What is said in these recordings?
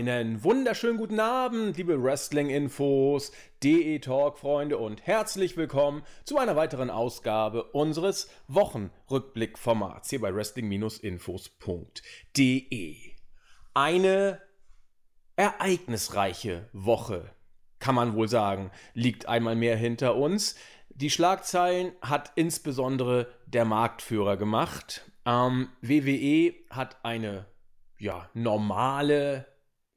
Einen wunderschönen guten Abend, liebe Wrestling-Infos, DE-Talk-Freunde und herzlich willkommen zu einer weiteren Ausgabe unseres Wochenrückblick-Formats hier bei Wrestling-Infos.de. Eine ereignisreiche Woche, kann man wohl sagen, liegt einmal mehr hinter uns. Die Schlagzeilen hat insbesondere der Marktführer gemacht. Ähm, WWE hat eine ja, normale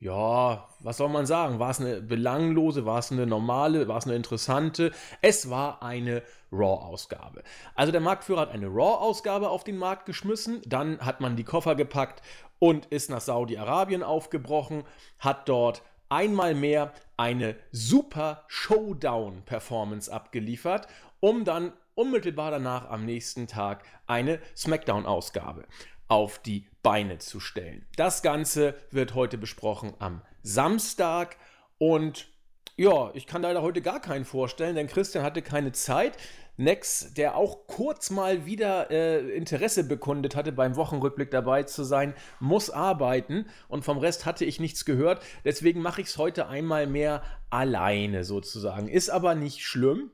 ja, was soll man sagen? War es eine belanglose, war es eine normale, war es eine interessante? Es war eine Raw-Ausgabe. Also der Marktführer hat eine Raw-Ausgabe auf den Markt geschmissen, dann hat man die Koffer gepackt und ist nach Saudi-Arabien aufgebrochen, hat dort einmal mehr eine super Showdown-Performance abgeliefert, um dann unmittelbar danach am nächsten Tag eine SmackDown-Ausgabe auf die Beine zu stellen. Das Ganze wird heute besprochen am Samstag und ja, ich kann leider heute gar keinen vorstellen, denn Christian hatte keine Zeit. Nex, der auch kurz mal wieder äh, Interesse bekundet hatte, beim Wochenrückblick dabei zu sein, muss arbeiten und vom Rest hatte ich nichts gehört. Deswegen mache ich es heute einmal mehr alleine sozusagen. Ist aber nicht schlimm,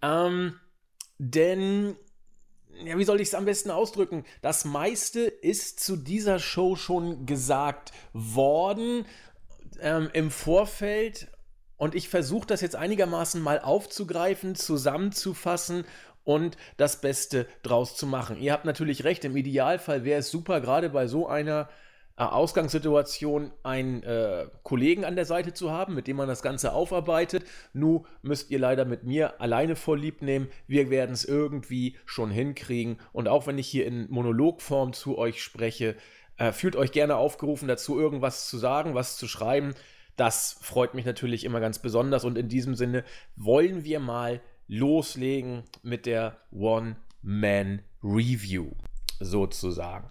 ähm, denn ja, wie soll ich es am besten ausdrücken? Das meiste ist zu dieser Show schon gesagt worden ähm, im Vorfeld. Und ich versuche das jetzt einigermaßen mal aufzugreifen, zusammenzufassen und das Beste draus zu machen. Ihr habt natürlich recht, im Idealfall wäre es super, gerade bei so einer äh, Ausgangssituation einen äh, Kollegen an der Seite zu haben, mit dem man das Ganze aufarbeitet. Nu müsst ihr leider mit mir alleine vorlieb nehmen. Wir werden es irgendwie schon hinkriegen. Und auch wenn ich hier in Monologform zu euch spreche, äh, fühlt euch gerne aufgerufen dazu, irgendwas zu sagen, was zu schreiben. Das freut mich natürlich immer ganz besonders. Und in diesem Sinne wollen wir mal loslegen mit der One-Man-Review sozusagen.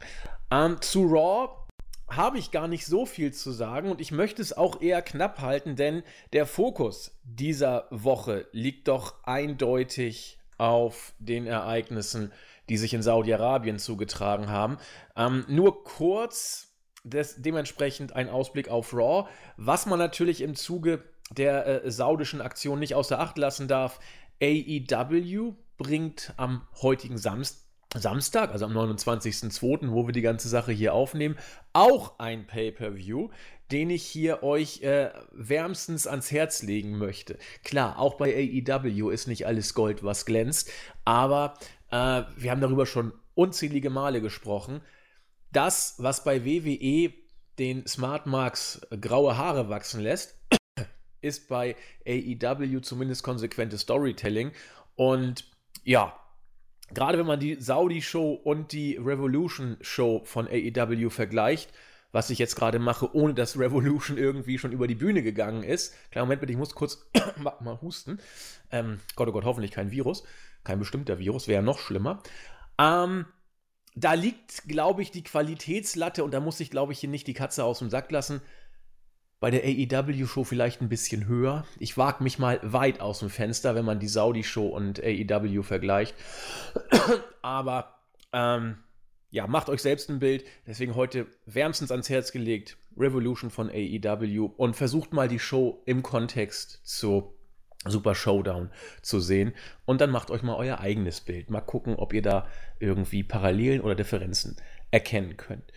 Ähm, zu Raw habe ich gar nicht so viel zu sagen und ich möchte es auch eher knapp halten, denn der Fokus dieser Woche liegt doch eindeutig auf den Ereignissen, die sich in Saudi-Arabien zugetragen haben. Ähm, nur kurz des, dementsprechend ein Ausblick auf Raw, was man natürlich im Zuge der äh, saudischen Aktion nicht außer Acht lassen darf. AEW bringt am heutigen Samstag Samstag, also am 29.02., wo wir die ganze Sache hier aufnehmen, auch ein Pay-per-View, den ich hier euch äh, wärmstens ans Herz legen möchte. Klar, auch bei AEW ist nicht alles Gold, was glänzt, aber äh, wir haben darüber schon unzählige Male gesprochen. Das, was bei WWE den Smart Marks graue Haare wachsen lässt, ist bei AEW zumindest konsequentes Storytelling. Und ja, gerade wenn man die Saudi-Show und die Revolution-Show von AEW vergleicht, was ich jetzt gerade mache, ohne dass Revolution irgendwie schon über die Bühne gegangen ist. Kleiner Moment bitte, ich muss kurz mal husten. Ähm, Gott, oh Gott, hoffentlich kein Virus. Kein bestimmter Virus, wäre noch schlimmer. Ähm, da liegt, glaube ich, die Qualitätslatte und da muss ich, glaube ich, hier nicht die Katze aus dem Sack lassen bei der AEW-Show vielleicht ein bisschen höher. Ich wage mich mal weit aus dem Fenster, wenn man die Saudi-Show und AEW vergleicht. Aber ähm, ja, macht euch selbst ein Bild. Deswegen heute wärmstens ans Herz gelegt Revolution von AEW und versucht mal die Show im Kontext zu Super Showdown zu sehen. Und dann macht euch mal euer eigenes Bild. Mal gucken, ob ihr da irgendwie Parallelen oder Differenzen erkennen könnt.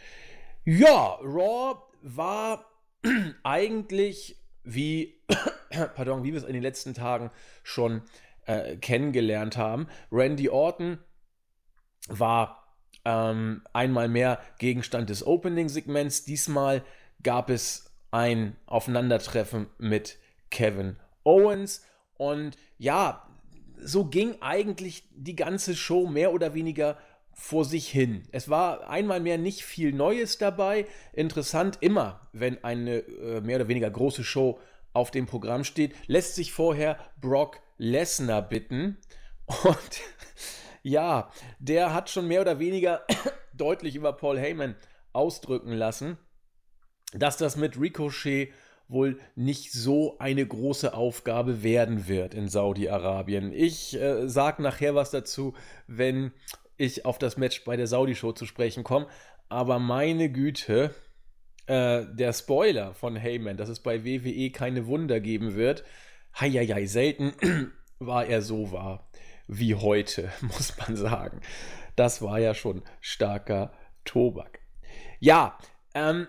Ja, Raw war eigentlich wie, pardon, wie wir es in den letzten Tagen schon äh, kennengelernt haben. Randy Orton war ähm, einmal mehr Gegenstand des Opening-Segments. Diesmal gab es ein Aufeinandertreffen mit Kevin Owens. Und ja, so ging eigentlich die ganze Show mehr oder weniger vor sich hin. Es war einmal mehr nicht viel Neues dabei. Interessant immer, wenn eine äh, mehr oder weniger große Show auf dem Programm steht, lässt sich vorher Brock Lesnar bitten. Und ja, der hat schon mehr oder weniger deutlich über Paul Heyman ausdrücken lassen, dass das mit Ricochet wohl nicht so eine große Aufgabe werden wird in Saudi-Arabien. Ich äh, sage nachher was dazu, wenn ich auf das Match bei der Saudi-Show zu sprechen komme. Aber meine Güte, äh, der Spoiler von Heyman, dass es bei WWE keine Wunder geben wird. Heieiei, selten war er so wahr wie heute, muss man sagen. Das war ja schon starker Tobak. Ja, ähm,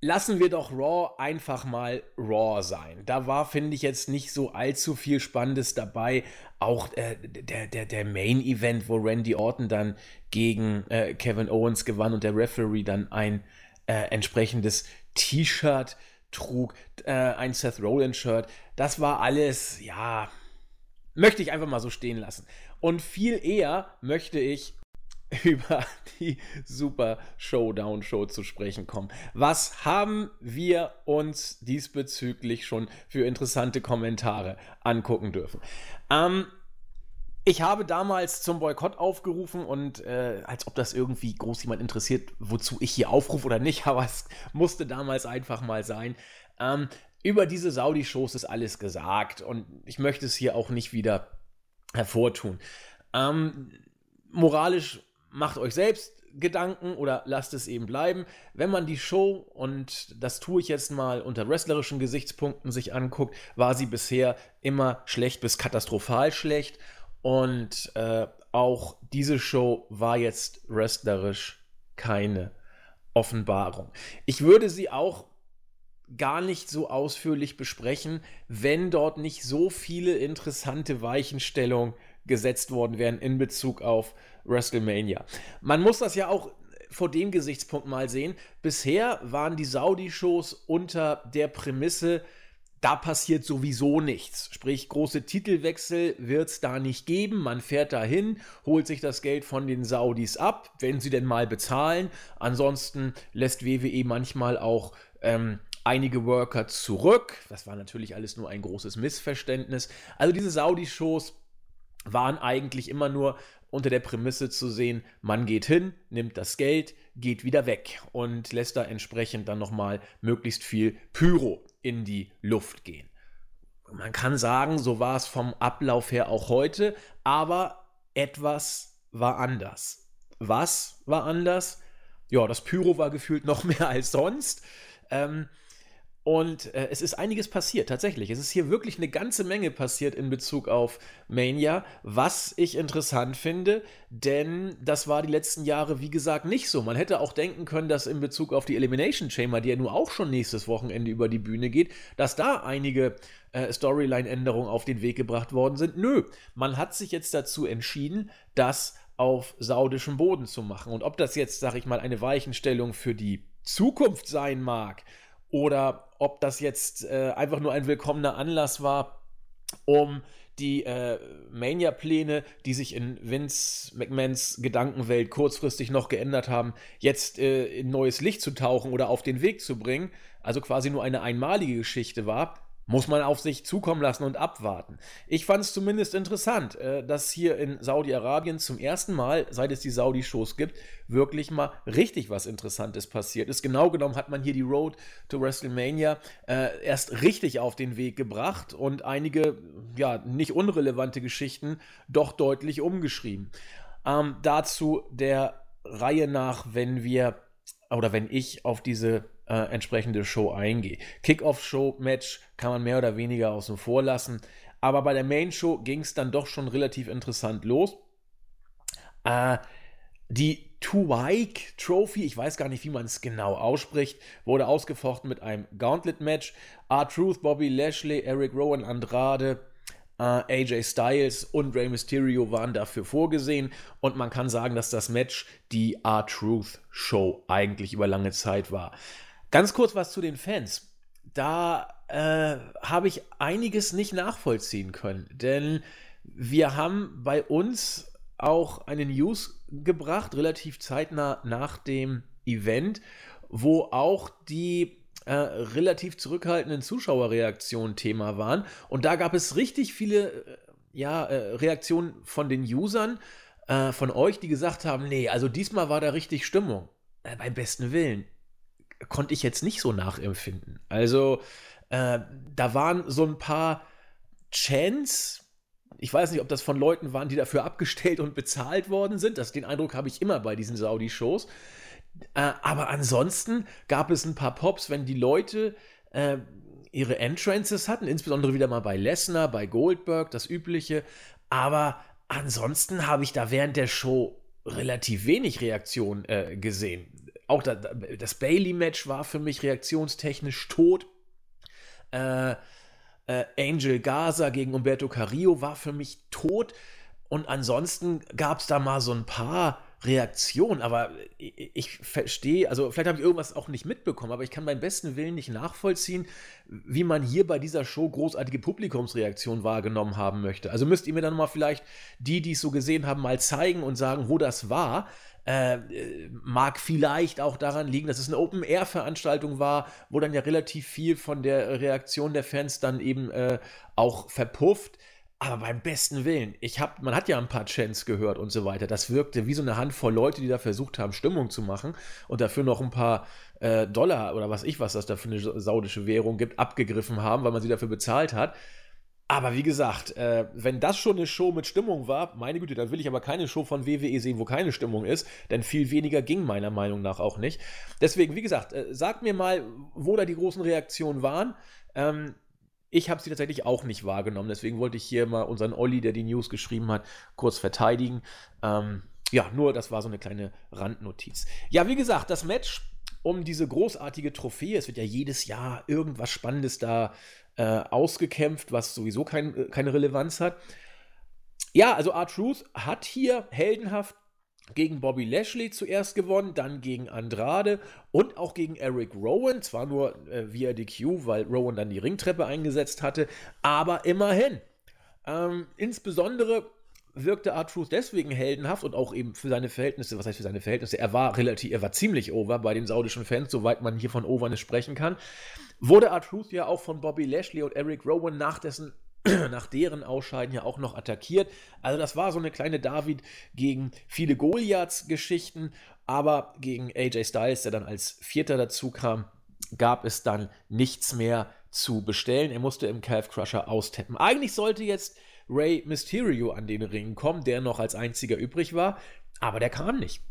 lassen wir doch Raw einfach mal Raw sein. Da war, finde ich, jetzt nicht so allzu viel Spannendes dabei. Auch äh, der, der, der Main Event, wo Randy Orton dann gegen äh, Kevin Owens gewann und der Referee dann ein äh, entsprechendes T-Shirt trug, äh, ein Seth Rollins Shirt. Das war alles, ja, möchte ich einfach mal so stehen lassen. Und viel eher möchte ich über die Super Showdown Show zu sprechen kommen. Was haben wir uns diesbezüglich schon für interessante Kommentare angucken dürfen? Ähm, ich habe damals zum Boykott aufgerufen und äh, als ob das irgendwie groß jemand interessiert, wozu ich hier aufrufe oder nicht, aber es musste damals einfach mal sein. Ähm, über diese Saudi-Shows ist alles gesagt und ich möchte es hier auch nicht wieder hervortun. Ähm, moralisch macht euch selbst Gedanken oder lasst es eben bleiben. Wenn man die Show, und das tue ich jetzt mal unter wrestlerischen Gesichtspunkten sich anguckt, war sie bisher immer schlecht bis katastrophal schlecht. Und äh, auch diese Show war jetzt wrestlerisch keine Offenbarung. Ich würde sie auch gar nicht so ausführlich besprechen, wenn dort nicht so viele interessante Weichenstellungen gesetzt worden wären in Bezug auf WrestleMania. Man muss das ja auch vor dem Gesichtspunkt mal sehen. Bisher waren die Saudi-Shows unter der Prämisse, da passiert sowieso nichts. Sprich, große Titelwechsel wird es da nicht geben. Man fährt dahin, holt sich das Geld von den Saudis ab, wenn sie denn mal bezahlen. Ansonsten lässt WWE manchmal auch ähm, einige Worker zurück. Das war natürlich alles nur ein großes Missverständnis. Also diese Saudi-Shows waren eigentlich immer nur unter der Prämisse zu sehen, man geht hin, nimmt das Geld, geht wieder weg und lässt da entsprechend dann nochmal möglichst viel Pyro in die Luft gehen. Man kann sagen, so war es vom Ablauf her auch heute, aber etwas war anders. Was war anders? Ja, das Pyro war gefühlt noch mehr als sonst. Ähm, und äh, es ist einiges passiert, tatsächlich. Es ist hier wirklich eine ganze Menge passiert in Bezug auf Mania, was ich interessant finde, denn das war die letzten Jahre, wie gesagt, nicht so. Man hätte auch denken können, dass in Bezug auf die Elimination Chamber, die ja nun auch schon nächstes Wochenende über die Bühne geht, dass da einige äh, Storyline-Änderungen auf den Weg gebracht worden sind. Nö, man hat sich jetzt dazu entschieden, das auf saudischem Boden zu machen. Und ob das jetzt, sag ich mal, eine Weichenstellung für die Zukunft sein mag, oder ob das jetzt äh, einfach nur ein willkommener Anlass war, um die äh, Mania-Pläne, die sich in Vince McMahons Gedankenwelt kurzfristig noch geändert haben, jetzt äh, in neues Licht zu tauchen oder auf den Weg zu bringen, also quasi nur eine einmalige Geschichte war, muss man auf sich zukommen lassen und abwarten. Ich fand es zumindest interessant, äh, dass hier in Saudi-Arabien zum ersten Mal, seit es die Saudi-Shows gibt, wirklich mal richtig was Interessantes passiert ist. Genau genommen hat man hier die Road to WrestleMania äh, erst richtig auf den Weg gebracht und einige, ja, nicht unrelevante Geschichten doch deutlich umgeschrieben. Ähm, dazu der Reihe nach, wenn wir oder wenn ich auf diese äh, entsprechende Show eingehe. Kickoff-Show-Match kann man mehr oder weniger außen vor lassen. Aber bei der Main-Show ging es dann doch schon relativ interessant los. Äh, die Tuwaik Trophy, ich weiß gar nicht, wie man es genau ausspricht, wurde ausgefochten mit einem Gauntlet-Match. R-Truth, Bobby Lashley, Eric Rowan, Andrade, äh, AJ Styles und Rey Mysterio waren dafür vorgesehen. Und man kann sagen, dass das Match die R-Truth Show eigentlich über lange Zeit war. Ganz kurz was zu den Fans. Da äh, habe ich einiges nicht nachvollziehen können, denn wir haben bei uns auch eine News gebracht, relativ zeitnah nach dem Event, wo auch die äh, relativ zurückhaltenden Zuschauerreaktionen Thema waren. Und da gab es richtig viele äh, ja, äh, Reaktionen von den Usern, äh, von euch, die gesagt haben, nee, also diesmal war da richtig Stimmung. Äh, beim besten Willen konnte ich jetzt nicht so nachempfinden. Also, äh, da waren so ein paar Chants. Ich weiß nicht, ob das von Leuten waren, die dafür abgestellt und bezahlt worden sind. Das, den Eindruck habe ich immer bei diesen Saudi-Shows. Äh, aber ansonsten gab es ein paar Pops, wenn die Leute äh, ihre Entrances hatten, insbesondere wieder mal bei Lesnar, bei Goldberg, das übliche. Aber ansonsten habe ich da während der Show relativ wenig Reaktion äh, gesehen. Auch da, das Bailey-Match war für mich reaktionstechnisch tot. Äh, äh, Angel Gaza gegen Umberto Carrillo war für mich tot. Und ansonsten gab es da mal so ein paar Reaktionen, aber ich, ich verstehe, also vielleicht habe ich irgendwas auch nicht mitbekommen, aber ich kann beim besten Willen nicht nachvollziehen, wie man hier bei dieser Show großartige Publikumsreaktionen wahrgenommen haben möchte. Also müsst ihr mir dann mal vielleicht die, die es so gesehen haben, mal zeigen und sagen, wo das war. Äh, mag vielleicht auch daran liegen, dass es eine Open-Air-Veranstaltung war, wo dann ja relativ viel von der Reaktion der Fans dann eben äh, auch verpufft. Aber beim besten Willen, ich hab, man hat ja ein paar Chants gehört und so weiter. Das wirkte wie so eine Handvoll Leute, die da versucht haben, Stimmung zu machen und dafür noch ein paar äh, Dollar oder was ich, was das da für eine saudische Währung gibt, abgegriffen haben, weil man sie dafür bezahlt hat. Aber wie gesagt, äh, wenn das schon eine Show mit Stimmung war, meine Güte, dann will ich aber keine Show von WWE sehen, wo keine Stimmung ist, denn viel weniger ging meiner Meinung nach auch nicht. Deswegen, wie gesagt, äh, sagt mir mal, wo da die großen Reaktionen waren. Ähm, ich habe sie tatsächlich auch nicht wahrgenommen. Deswegen wollte ich hier mal unseren Olli, der die News geschrieben hat, kurz verteidigen. Ähm, ja, nur das war so eine kleine Randnotiz. Ja, wie gesagt, das Match um diese großartige Trophäe. Es wird ja jedes Jahr irgendwas Spannendes da äh, ausgekämpft, was sowieso kein, äh, keine Relevanz hat. Ja, also R-Truth hat hier heldenhaft gegen Bobby Lashley zuerst gewonnen, dann gegen Andrade und auch gegen Eric Rowan. Zwar nur äh, via DQ, weil Rowan dann die Ringtreppe eingesetzt hatte, aber immerhin. Ähm, insbesondere wirkte R-Truth deswegen heldenhaft und auch eben für seine Verhältnisse, was heißt für seine Verhältnisse, er war relativ, er war ziemlich over bei den saudischen Fans, soweit man hier von Overness sprechen kann. Wurde R-Truth ja auch von Bobby Lashley und Eric Rowan nach dessen nach deren Ausscheiden ja auch noch attackiert. Also das war so eine kleine David gegen viele Goliaths-Geschichten, aber gegen AJ Styles, der dann als Vierter dazu kam, gab es dann nichts mehr zu bestellen. Er musste im Calf Crusher austeppen. Eigentlich sollte jetzt Ray Mysterio an den Ring kommen, der noch als einziger übrig war, aber der kam nicht.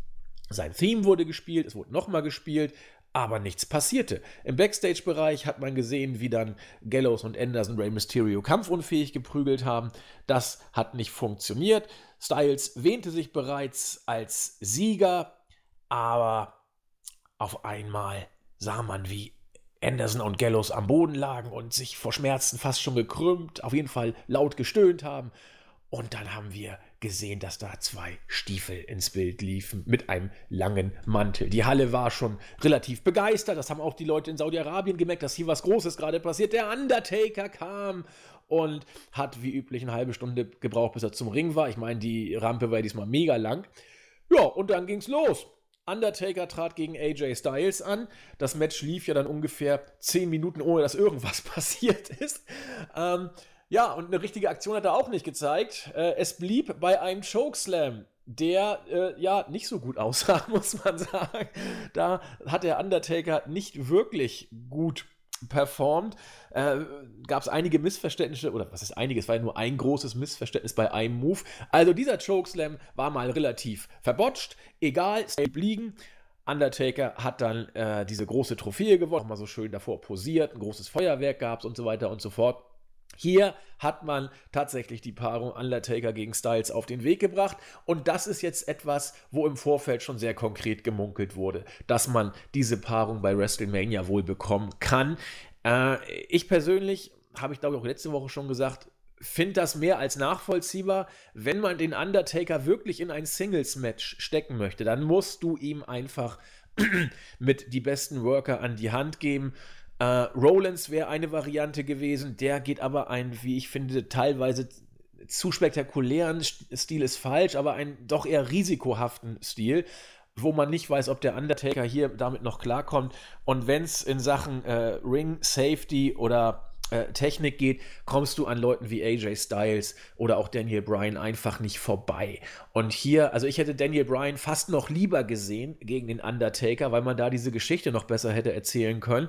Sein Theme wurde gespielt, es wurde nochmal gespielt, aber nichts passierte. Im Backstage-Bereich hat man gesehen, wie dann Gallows und Anderson Ray Mysterio kampfunfähig geprügelt haben. Das hat nicht funktioniert. Styles wähnte sich bereits als Sieger, aber auf einmal sah man, wie Anderson und Gallows am Boden lagen und sich vor Schmerzen fast schon gekrümmt, auf jeden Fall laut gestöhnt haben. Und dann haben wir gesehen, dass da zwei Stiefel ins Bild liefen mit einem langen Mantel. Die Halle war schon relativ begeistert. Das haben auch die Leute in Saudi-Arabien gemerkt, dass hier was Großes gerade passiert. Der Undertaker kam und hat wie üblich eine halbe Stunde gebraucht, bis er zum Ring war. Ich meine, die Rampe war diesmal mega lang. Ja, und dann ging's los. Undertaker trat gegen AJ Styles an. Das Match lief ja dann ungefähr 10 Minuten, ohne dass irgendwas passiert ist. Ähm, ja, und eine richtige Aktion hat er auch nicht gezeigt. Äh, es blieb bei einem Chokeslam, der äh, ja nicht so gut aussah, muss man sagen. Da hat der Undertaker nicht wirklich gut performt. Äh, Gab es einige Missverständnisse, oder was ist einiges, es war ja nur ein großes Missverständnis bei einem Move. Also dieser Chokeslam war mal relativ verbotscht. Egal, Stay liegen. Undertaker hat dann äh, diese große Trophäe gewonnen, mal so schön davor posiert, ein großes Feuerwerk gab es und so weiter und so fort. Hier hat man tatsächlich die Paarung Undertaker gegen Styles auf den Weg gebracht und das ist jetzt etwas, wo im Vorfeld schon sehr konkret gemunkelt wurde, dass man diese Paarung bei WrestleMania wohl bekommen kann. Äh, ich persönlich, habe ich glaube ich auch letzte Woche schon gesagt, finde das mehr als nachvollziehbar. Wenn man den Undertaker wirklich in ein Singles-Match stecken möchte, dann musst du ihm einfach mit die besten Worker an die Hand geben. Äh, Rollins wäre eine Variante gewesen, der geht aber einen, wie ich finde, teilweise zu spektakulären Stil ist falsch, aber einen doch eher risikohaften Stil, wo man nicht weiß, ob der Undertaker hier damit noch klarkommt. Und wenn es in Sachen äh, Ring Safety oder äh, Technik geht, kommst du an Leuten wie AJ Styles oder auch Daniel Bryan einfach nicht vorbei. Und hier, also ich hätte Daniel Bryan fast noch lieber gesehen gegen den Undertaker, weil man da diese Geschichte noch besser hätte erzählen können.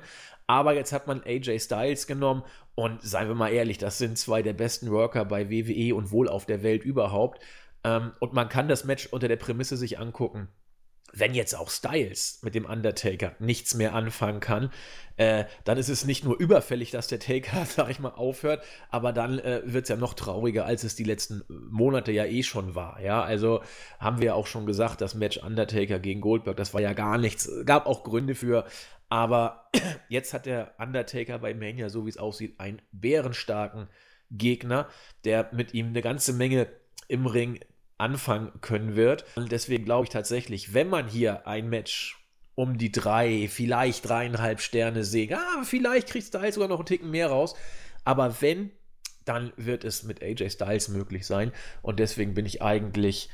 Aber jetzt hat man AJ Styles genommen und seien wir mal ehrlich, das sind zwei der besten Worker bei WWE und wohl auf der Welt überhaupt. Ähm, und man kann das Match unter der Prämisse sich angucken wenn jetzt auch Styles mit dem Undertaker nichts mehr anfangen kann, äh, dann ist es nicht nur überfällig, dass der Taker, sag ich mal, aufhört, aber dann äh, wird es ja noch trauriger, als es die letzten Monate ja eh schon war. Ja, also haben wir auch schon gesagt, das Match Undertaker gegen Goldberg, das war ja gar nichts. Gab auch Gründe für, aber jetzt hat der Undertaker bei Mania, so wie es aussieht, einen bärenstarken Gegner, der mit ihm eine ganze Menge im Ring anfangen können wird. Und deswegen glaube ich tatsächlich, wenn man hier ein Match um die drei, vielleicht dreieinhalb Sterne sehen, ah, vielleicht kriegt Styles sogar noch einen Ticken mehr raus. Aber wenn, dann wird es mit AJ Styles möglich sein. Und deswegen bin ich eigentlich,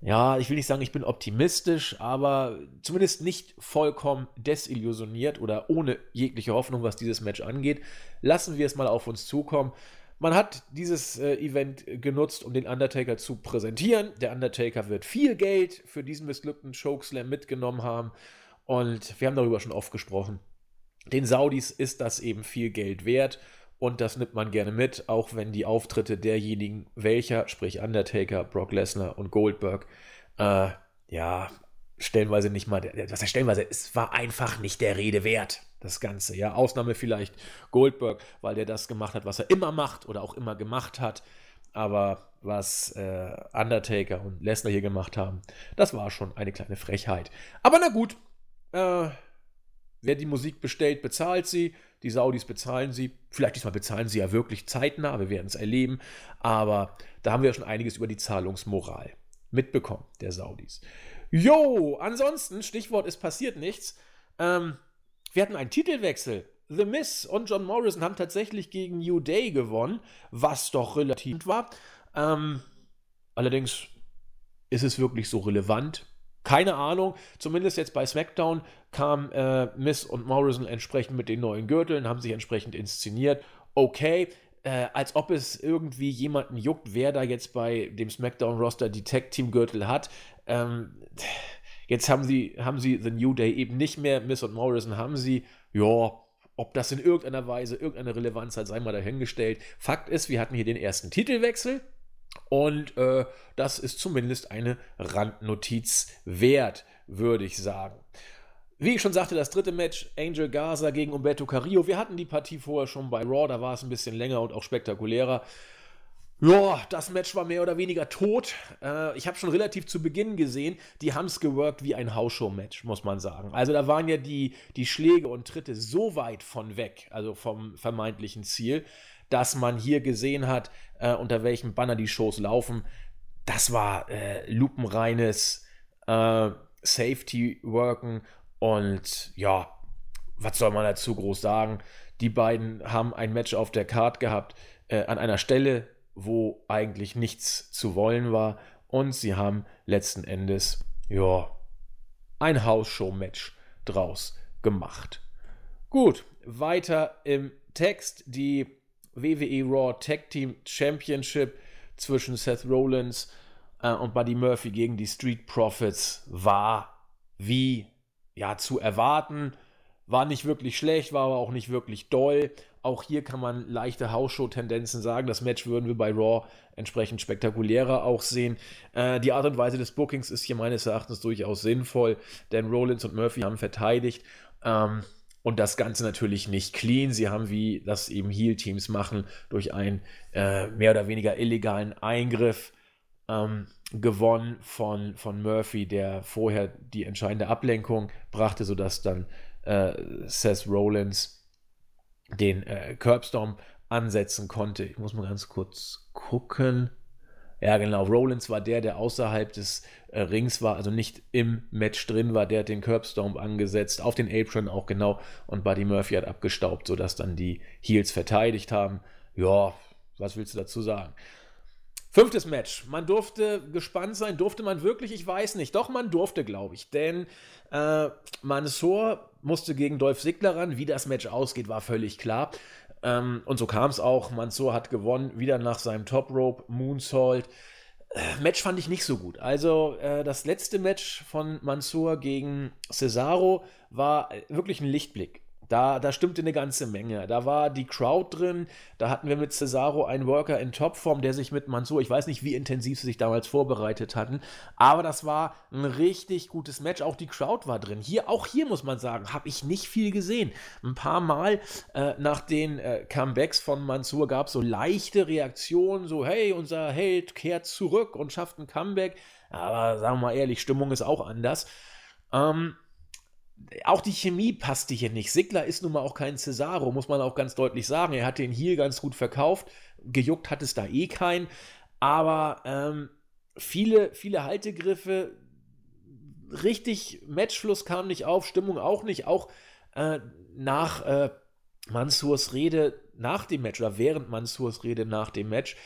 ja, ich will nicht sagen, ich bin optimistisch, aber zumindest nicht vollkommen desillusioniert oder ohne jegliche Hoffnung, was dieses Match angeht. Lassen wir es mal auf uns zukommen. Man hat dieses äh, Event genutzt, um den Undertaker zu präsentieren. Der Undertaker wird viel Geld für diesen missglückten Chokeslam mitgenommen haben. Und wir haben darüber schon oft gesprochen. Den Saudis ist das eben viel Geld wert. Und das nimmt man gerne mit, auch wenn die Auftritte derjenigen, welcher, sprich Undertaker, Brock Lesnar und Goldberg, äh, ja, stellenweise nicht mal, was heißt stellenweise, es war einfach nicht der Rede wert das Ganze. Ja, Ausnahme vielleicht Goldberg, weil der das gemacht hat, was er immer macht oder auch immer gemacht hat. Aber was äh, Undertaker und Lesnar hier gemacht haben, das war schon eine kleine Frechheit. Aber na gut, äh, wer die Musik bestellt, bezahlt sie. Die Saudis bezahlen sie. Vielleicht diesmal bezahlen sie ja wirklich zeitnah, wir werden es erleben. Aber da haben wir schon einiges über die Zahlungsmoral mitbekommen, der Saudis. Jo, ansonsten, Stichwort, es passiert nichts. Ähm, wir hatten einen Titelwechsel. The Miz und John Morrison haben tatsächlich gegen New Day gewonnen, was doch relativ war. Ähm, allerdings ist es wirklich so relevant. Keine Ahnung, zumindest jetzt bei SmackDown kam äh, Miz und Morrison entsprechend mit den neuen Gürteln, haben sich entsprechend inszeniert. Okay, äh, als ob es irgendwie jemanden juckt, wer da jetzt bei dem SmackDown-Roster die Tag-Team-Gürtel hat. Ähm, Jetzt haben sie, haben sie The New Day eben nicht mehr. Miss und Morrison haben sie. Ja, ob das in irgendeiner Weise irgendeine Relevanz hat, sei mal dahingestellt. Fakt ist, wir hatten hier den ersten Titelwechsel. Und äh, das ist zumindest eine Randnotiz wert, würde ich sagen. Wie ich schon sagte, das dritte Match, Angel Gaza gegen Umberto Carrillo. Wir hatten die Partie vorher schon bei Raw, da war es ein bisschen länger und auch spektakulärer. Ja, das Match war mehr oder weniger tot. Äh, ich habe schon relativ zu Beginn gesehen, die haben es geworkt wie ein Hausshow-Match, muss man sagen. Also da waren ja die, die Schläge und Tritte so weit von weg, also vom vermeintlichen Ziel, dass man hier gesehen hat, äh, unter welchem Banner die Shows laufen. Das war äh, lupenreines äh, Safety-Worken und ja, was soll man dazu groß sagen? Die beiden haben ein Match auf der Card gehabt, äh, an einer Stelle, wo eigentlich nichts zu wollen war. Und sie haben letzten Endes, ja, ein Hausshow-Match draus gemacht. Gut, weiter im Text. Die WWE Raw Tag Team Championship zwischen Seth Rollins äh, und Buddy Murphy gegen die Street Profits war wie ja zu erwarten. War nicht wirklich schlecht, war aber auch nicht wirklich doll. Auch hier kann man leichte Hausshow-Tendenzen sagen. Das Match würden wir bei Raw entsprechend spektakulärer auch sehen. Äh, die Art und Weise des Bookings ist hier meines Erachtens durchaus sinnvoll, denn Rollins und Murphy haben verteidigt. Ähm, und das Ganze natürlich nicht clean. Sie haben, wie das eben Heal-Teams machen, durch einen äh, mehr oder weniger illegalen Eingriff ähm, gewonnen von, von Murphy, der vorher die entscheidende Ablenkung brachte, sodass dann äh, Seth Rollins den äh, Curbstorm ansetzen konnte. Ich muss mal ganz kurz gucken. Ja, genau. Rollins war der, der außerhalb des äh, Rings war, also nicht im Match drin war. Der hat den Curbstorm angesetzt, auf den Apron auch genau. Und Buddy Murphy hat abgestaubt, sodass dann die Heels verteidigt haben. Ja, was willst du dazu sagen? Fünftes Match. Man durfte gespannt sein. Durfte man wirklich? Ich weiß nicht. Doch, man durfte, glaube ich. Denn äh, Mansour musste gegen Dolph Ziggler ran. Wie das Match ausgeht, war völlig klar. Ähm, und so kam es auch. Mansour hat gewonnen. Wieder nach seinem Top Rope Moonsault. Äh, Match fand ich nicht so gut. Also äh, das letzte Match von Mansour gegen Cesaro war wirklich ein Lichtblick. Da, da stimmte eine ganze Menge. Da war die Crowd drin. Da hatten wir mit Cesaro einen Worker in Topform, der sich mit Mansur, ich weiß nicht, wie intensiv sie sich damals vorbereitet hatten, aber das war ein richtig gutes Match. Auch die Crowd war drin. Hier, auch hier muss man sagen, habe ich nicht viel gesehen. Ein paar Mal äh, nach den äh, Comebacks von Mansur gab es so leichte Reaktionen, so hey, unser Held kehrt zurück und schafft ein Comeback. Aber sagen wir mal ehrlich, Stimmung ist auch anders. Ähm, auch die Chemie passte hier nicht. Sigler ist nun mal auch kein Cesaro, muss man auch ganz deutlich sagen. Er hat den hier ganz gut verkauft. Gejuckt hat es da eh kein. Aber ähm, viele, viele Haltegriffe, richtig Matchfluss kam nicht auf, Stimmung auch nicht. Auch äh, nach äh, Mansurs Rede nach dem Match oder während Mansurs Rede nach dem Match.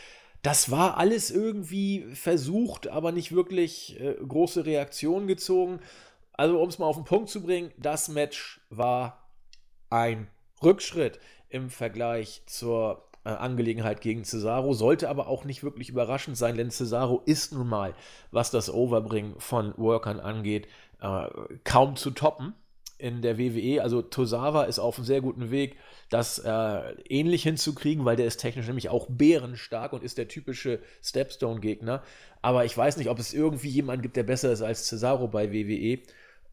Das war alles irgendwie versucht, aber nicht wirklich äh, große Reaktionen gezogen. Also, um es mal auf den Punkt zu bringen, das Match war ein Rückschritt im Vergleich zur äh, Angelegenheit gegen Cesaro, sollte aber auch nicht wirklich überraschend sein, denn Cesaro ist nun mal, was das Overbringen von Workern angeht, äh, kaum zu toppen in der WWE. Also Tosawa ist auf einem sehr guten Weg, das äh, ähnlich hinzukriegen, weil der ist technisch nämlich auch bärenstark und ist der typische Stepstone-Gegner. Aber ich weiß nicht, ob es irgendwie jemanden gibt, der besser ist als Cesaro bei WWE.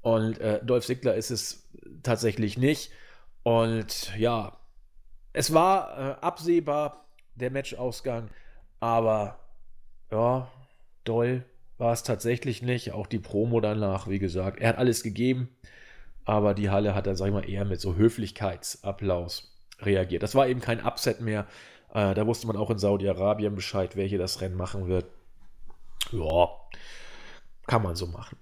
Und äh, Dolph Ziggler ist es tatsächlich nicht. Und ja, es war äh, absehbar, der Matchausgang, aber ja, doll war es tatsächlich nicht. Auch die Promo danach, wie gesagt, er hat alles gegeben, aber die Halle hat dann, sag ich mal, eher mit so Höflichkeitsapplaus reagiert. Das war eben kein Upset mehr. Äh, da wusste man auch in Saudi-Arabien Bescheid, wer hier das Rennen machen wird. Ja, kann man so machen.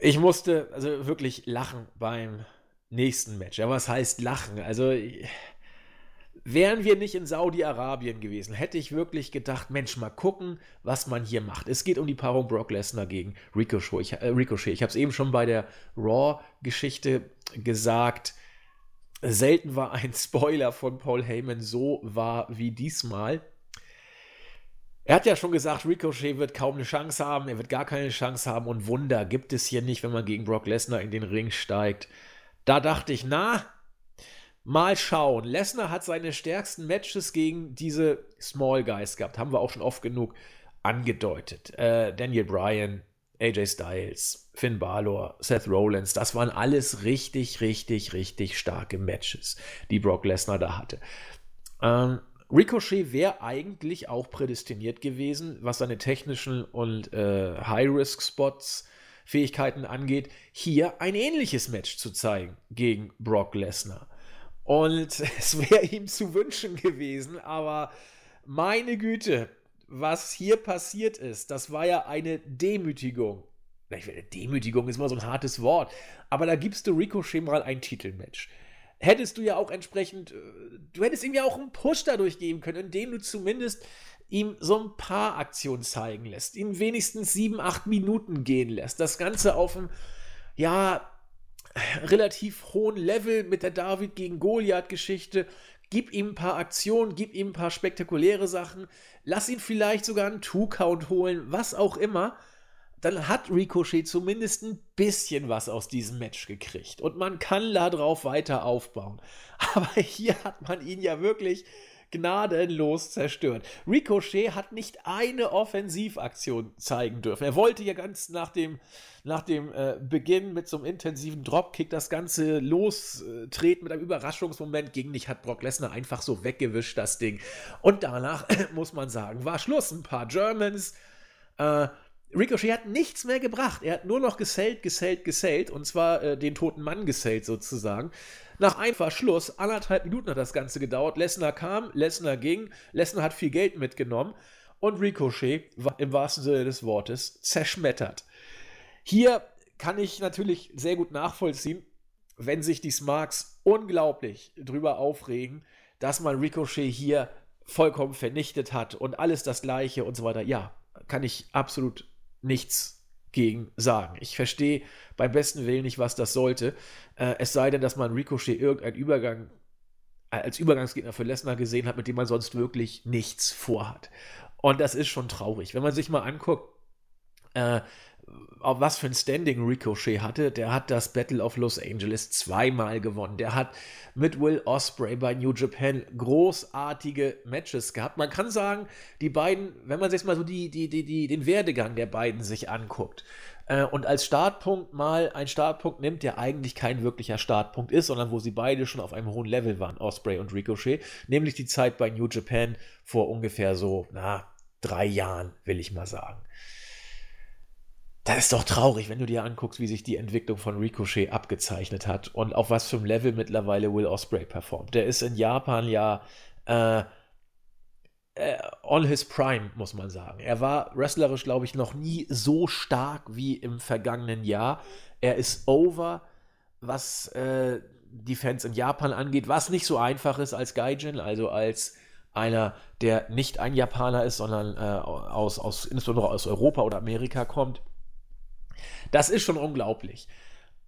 Ich musste also wirklich lachen beim nächsten Match. Ja, was heißt lachen? Also wären wir nicht in Saudi-Arabien gewesen, hätte ich wirklich gedacht, Mensch, mal gucken, was man hier macht. Es geht um die Paarung Brock Lesnar gegen Ricochet. Ich, äh, Ricochet. ich habe es eben schon bei der Raw-Geschichte gesagt. Selten war ein Spoiler von Paul Heyman so wahr wie diesmal. Er hat ja schon gesagt, Ricochet wird kaum eine Chance haben, er wird gar keine Chance haben und Wunder gibt es hier nicht, wenn man gegen Brock Lesnar in den Ring steigt. Da dachte ich, na, mal schauen. Lesnar hat seine stärksten Matches gegen diese Small Guys gehabt, haben wir auch schon oft genug angedeutet. Äh, Daniel Bryan, AJ Styles, Finn Balor, Seth Rollins, das waren alles richtig, richtig, richtig starke Matches, die Brock Lesnar da hatte. Ähm, Ricochet wäre eigentlich auch prädestiniert gewesen, was seine technischen und äh, High-Risk-Spots Fähigkeiten angeht, hier ein ähnliches Match zu zeigen gegen Brock Lesnar. Und es wäre ihm zu wünschen gewesen, aber meine Güte, was hier passiert ist, das war ja eine Demütigung. Demütigung ist mal so ein hartes Wort, aber da gibst du Ricochet mal ein Titelmatch hättest du ja auch entsprechend, äh, du hättest ihm ja auch einen Push dadurch geben können, indem du zumindest ihm so ein paar Aktionen zeigen lässt, ihn wenigstens sieben, acht Minuten gehen lässt. Das Ganze auf einem, ja, relativ hohen Level mit der David gegen Goliath-Geschichte. Gib ihm ein paar Aktionen, gib ihm ein paar spektakuläre Sachen, lass ihn vielleicht sogar einen Two-Count holen, was auch immer dann hat Ricochet zumindest ein bisschen was aus diesem Match gekriegt. Und man kann da drauf weiter aufbauen. Aber hier hat man ihn ja wirklich gnadenlos zerstört. Ricochet hat nicht eine Offensivaktion zeigen dürfen. Er wollte ja ganz nach dem, nach dem äh, Beginn mit so einem intensiven Dropkick das Ganze lostreten mit einem Überraschungsmoment. Gegen nicht hat Brock Lesnar einfach so weggewischt, das Ding. Und danach, muss man sagen, war Schluss. Ein paar Germans. Äh, Ricochet hat nichts mehr gebracht. Er hat nur noch gesellt, gesellt, gesellt. Und zwar äh, den toten Mann gesellt sozusagen. Nach einfach Schluss, anderthalb Minuten hat das Ganze gedauert. Lesnar kam, Lesnar ging. Lesnar hat viel Geld mitgenommen. Und Ricochet war im wahrsten Sinne des Wortes zerschmettert. Hier kann ich natürlich sehr gut nachvollziehen, wenn sich die Smarks unglaublich drüber aufregen, dass man Ricochet hier vollkommen vernichtet hat und alles das Gleiche und so weiter. Ja, kann ich absolut nichts gegen sagen. Ich verstehe beim besten Willen nicht, was das sollte. Äh, es sei denn, dass man Ricochet irgendeinen Übergang äh, als Übergangsgegner für Lesnar gesehen hat, mit dem man sonst wirklich nichts vorhat. Und das ist schon traurig. Wenn man sich mal anguckt, äh, was für ein Standing Ricochet hatte. Der hat das Battle of Los Angeles zweimal gewonnen. Der hat mit Will Osprey bei New Japan großartige Matches gehabt. Man kann sagen, die beiden, wenn man sich mal so die, die, die, die, den Werdegang der beiden sich anguckt äh, und als Startpunkt mal einen Startpunkt nimmt, der eigentlich kein wirklicher Startpunkt ist, sondern wo sie beide schon auf einem hohen Level waren, Osprey und Ricochet, nämlich die Zeit bei New Japan vor ungefähr so, na, drei Jahren, will ich mal sagen. Das ist doch traurig, wenn du dir anguckst, wie sich die Entwicklung von Ricochet abgezeichnet hat und auf was für einem Level mittlerweile Will Osprey performt. Der ist in Japan ja äh, äh, on his prime, muss man sagen. Er war wrestlerisch, glaube ich, noch nie so stark wie im vergangenen Jahr. Er ist over, was äh, die Fans in Japan angeht, was nicht so einfach ist als Gaijin, also als einer, der nicht ein Japaner ist, sondern äh, aus, aus, insbesondere aus Europa oder Amerika kommt. Das ist schon unglaublich.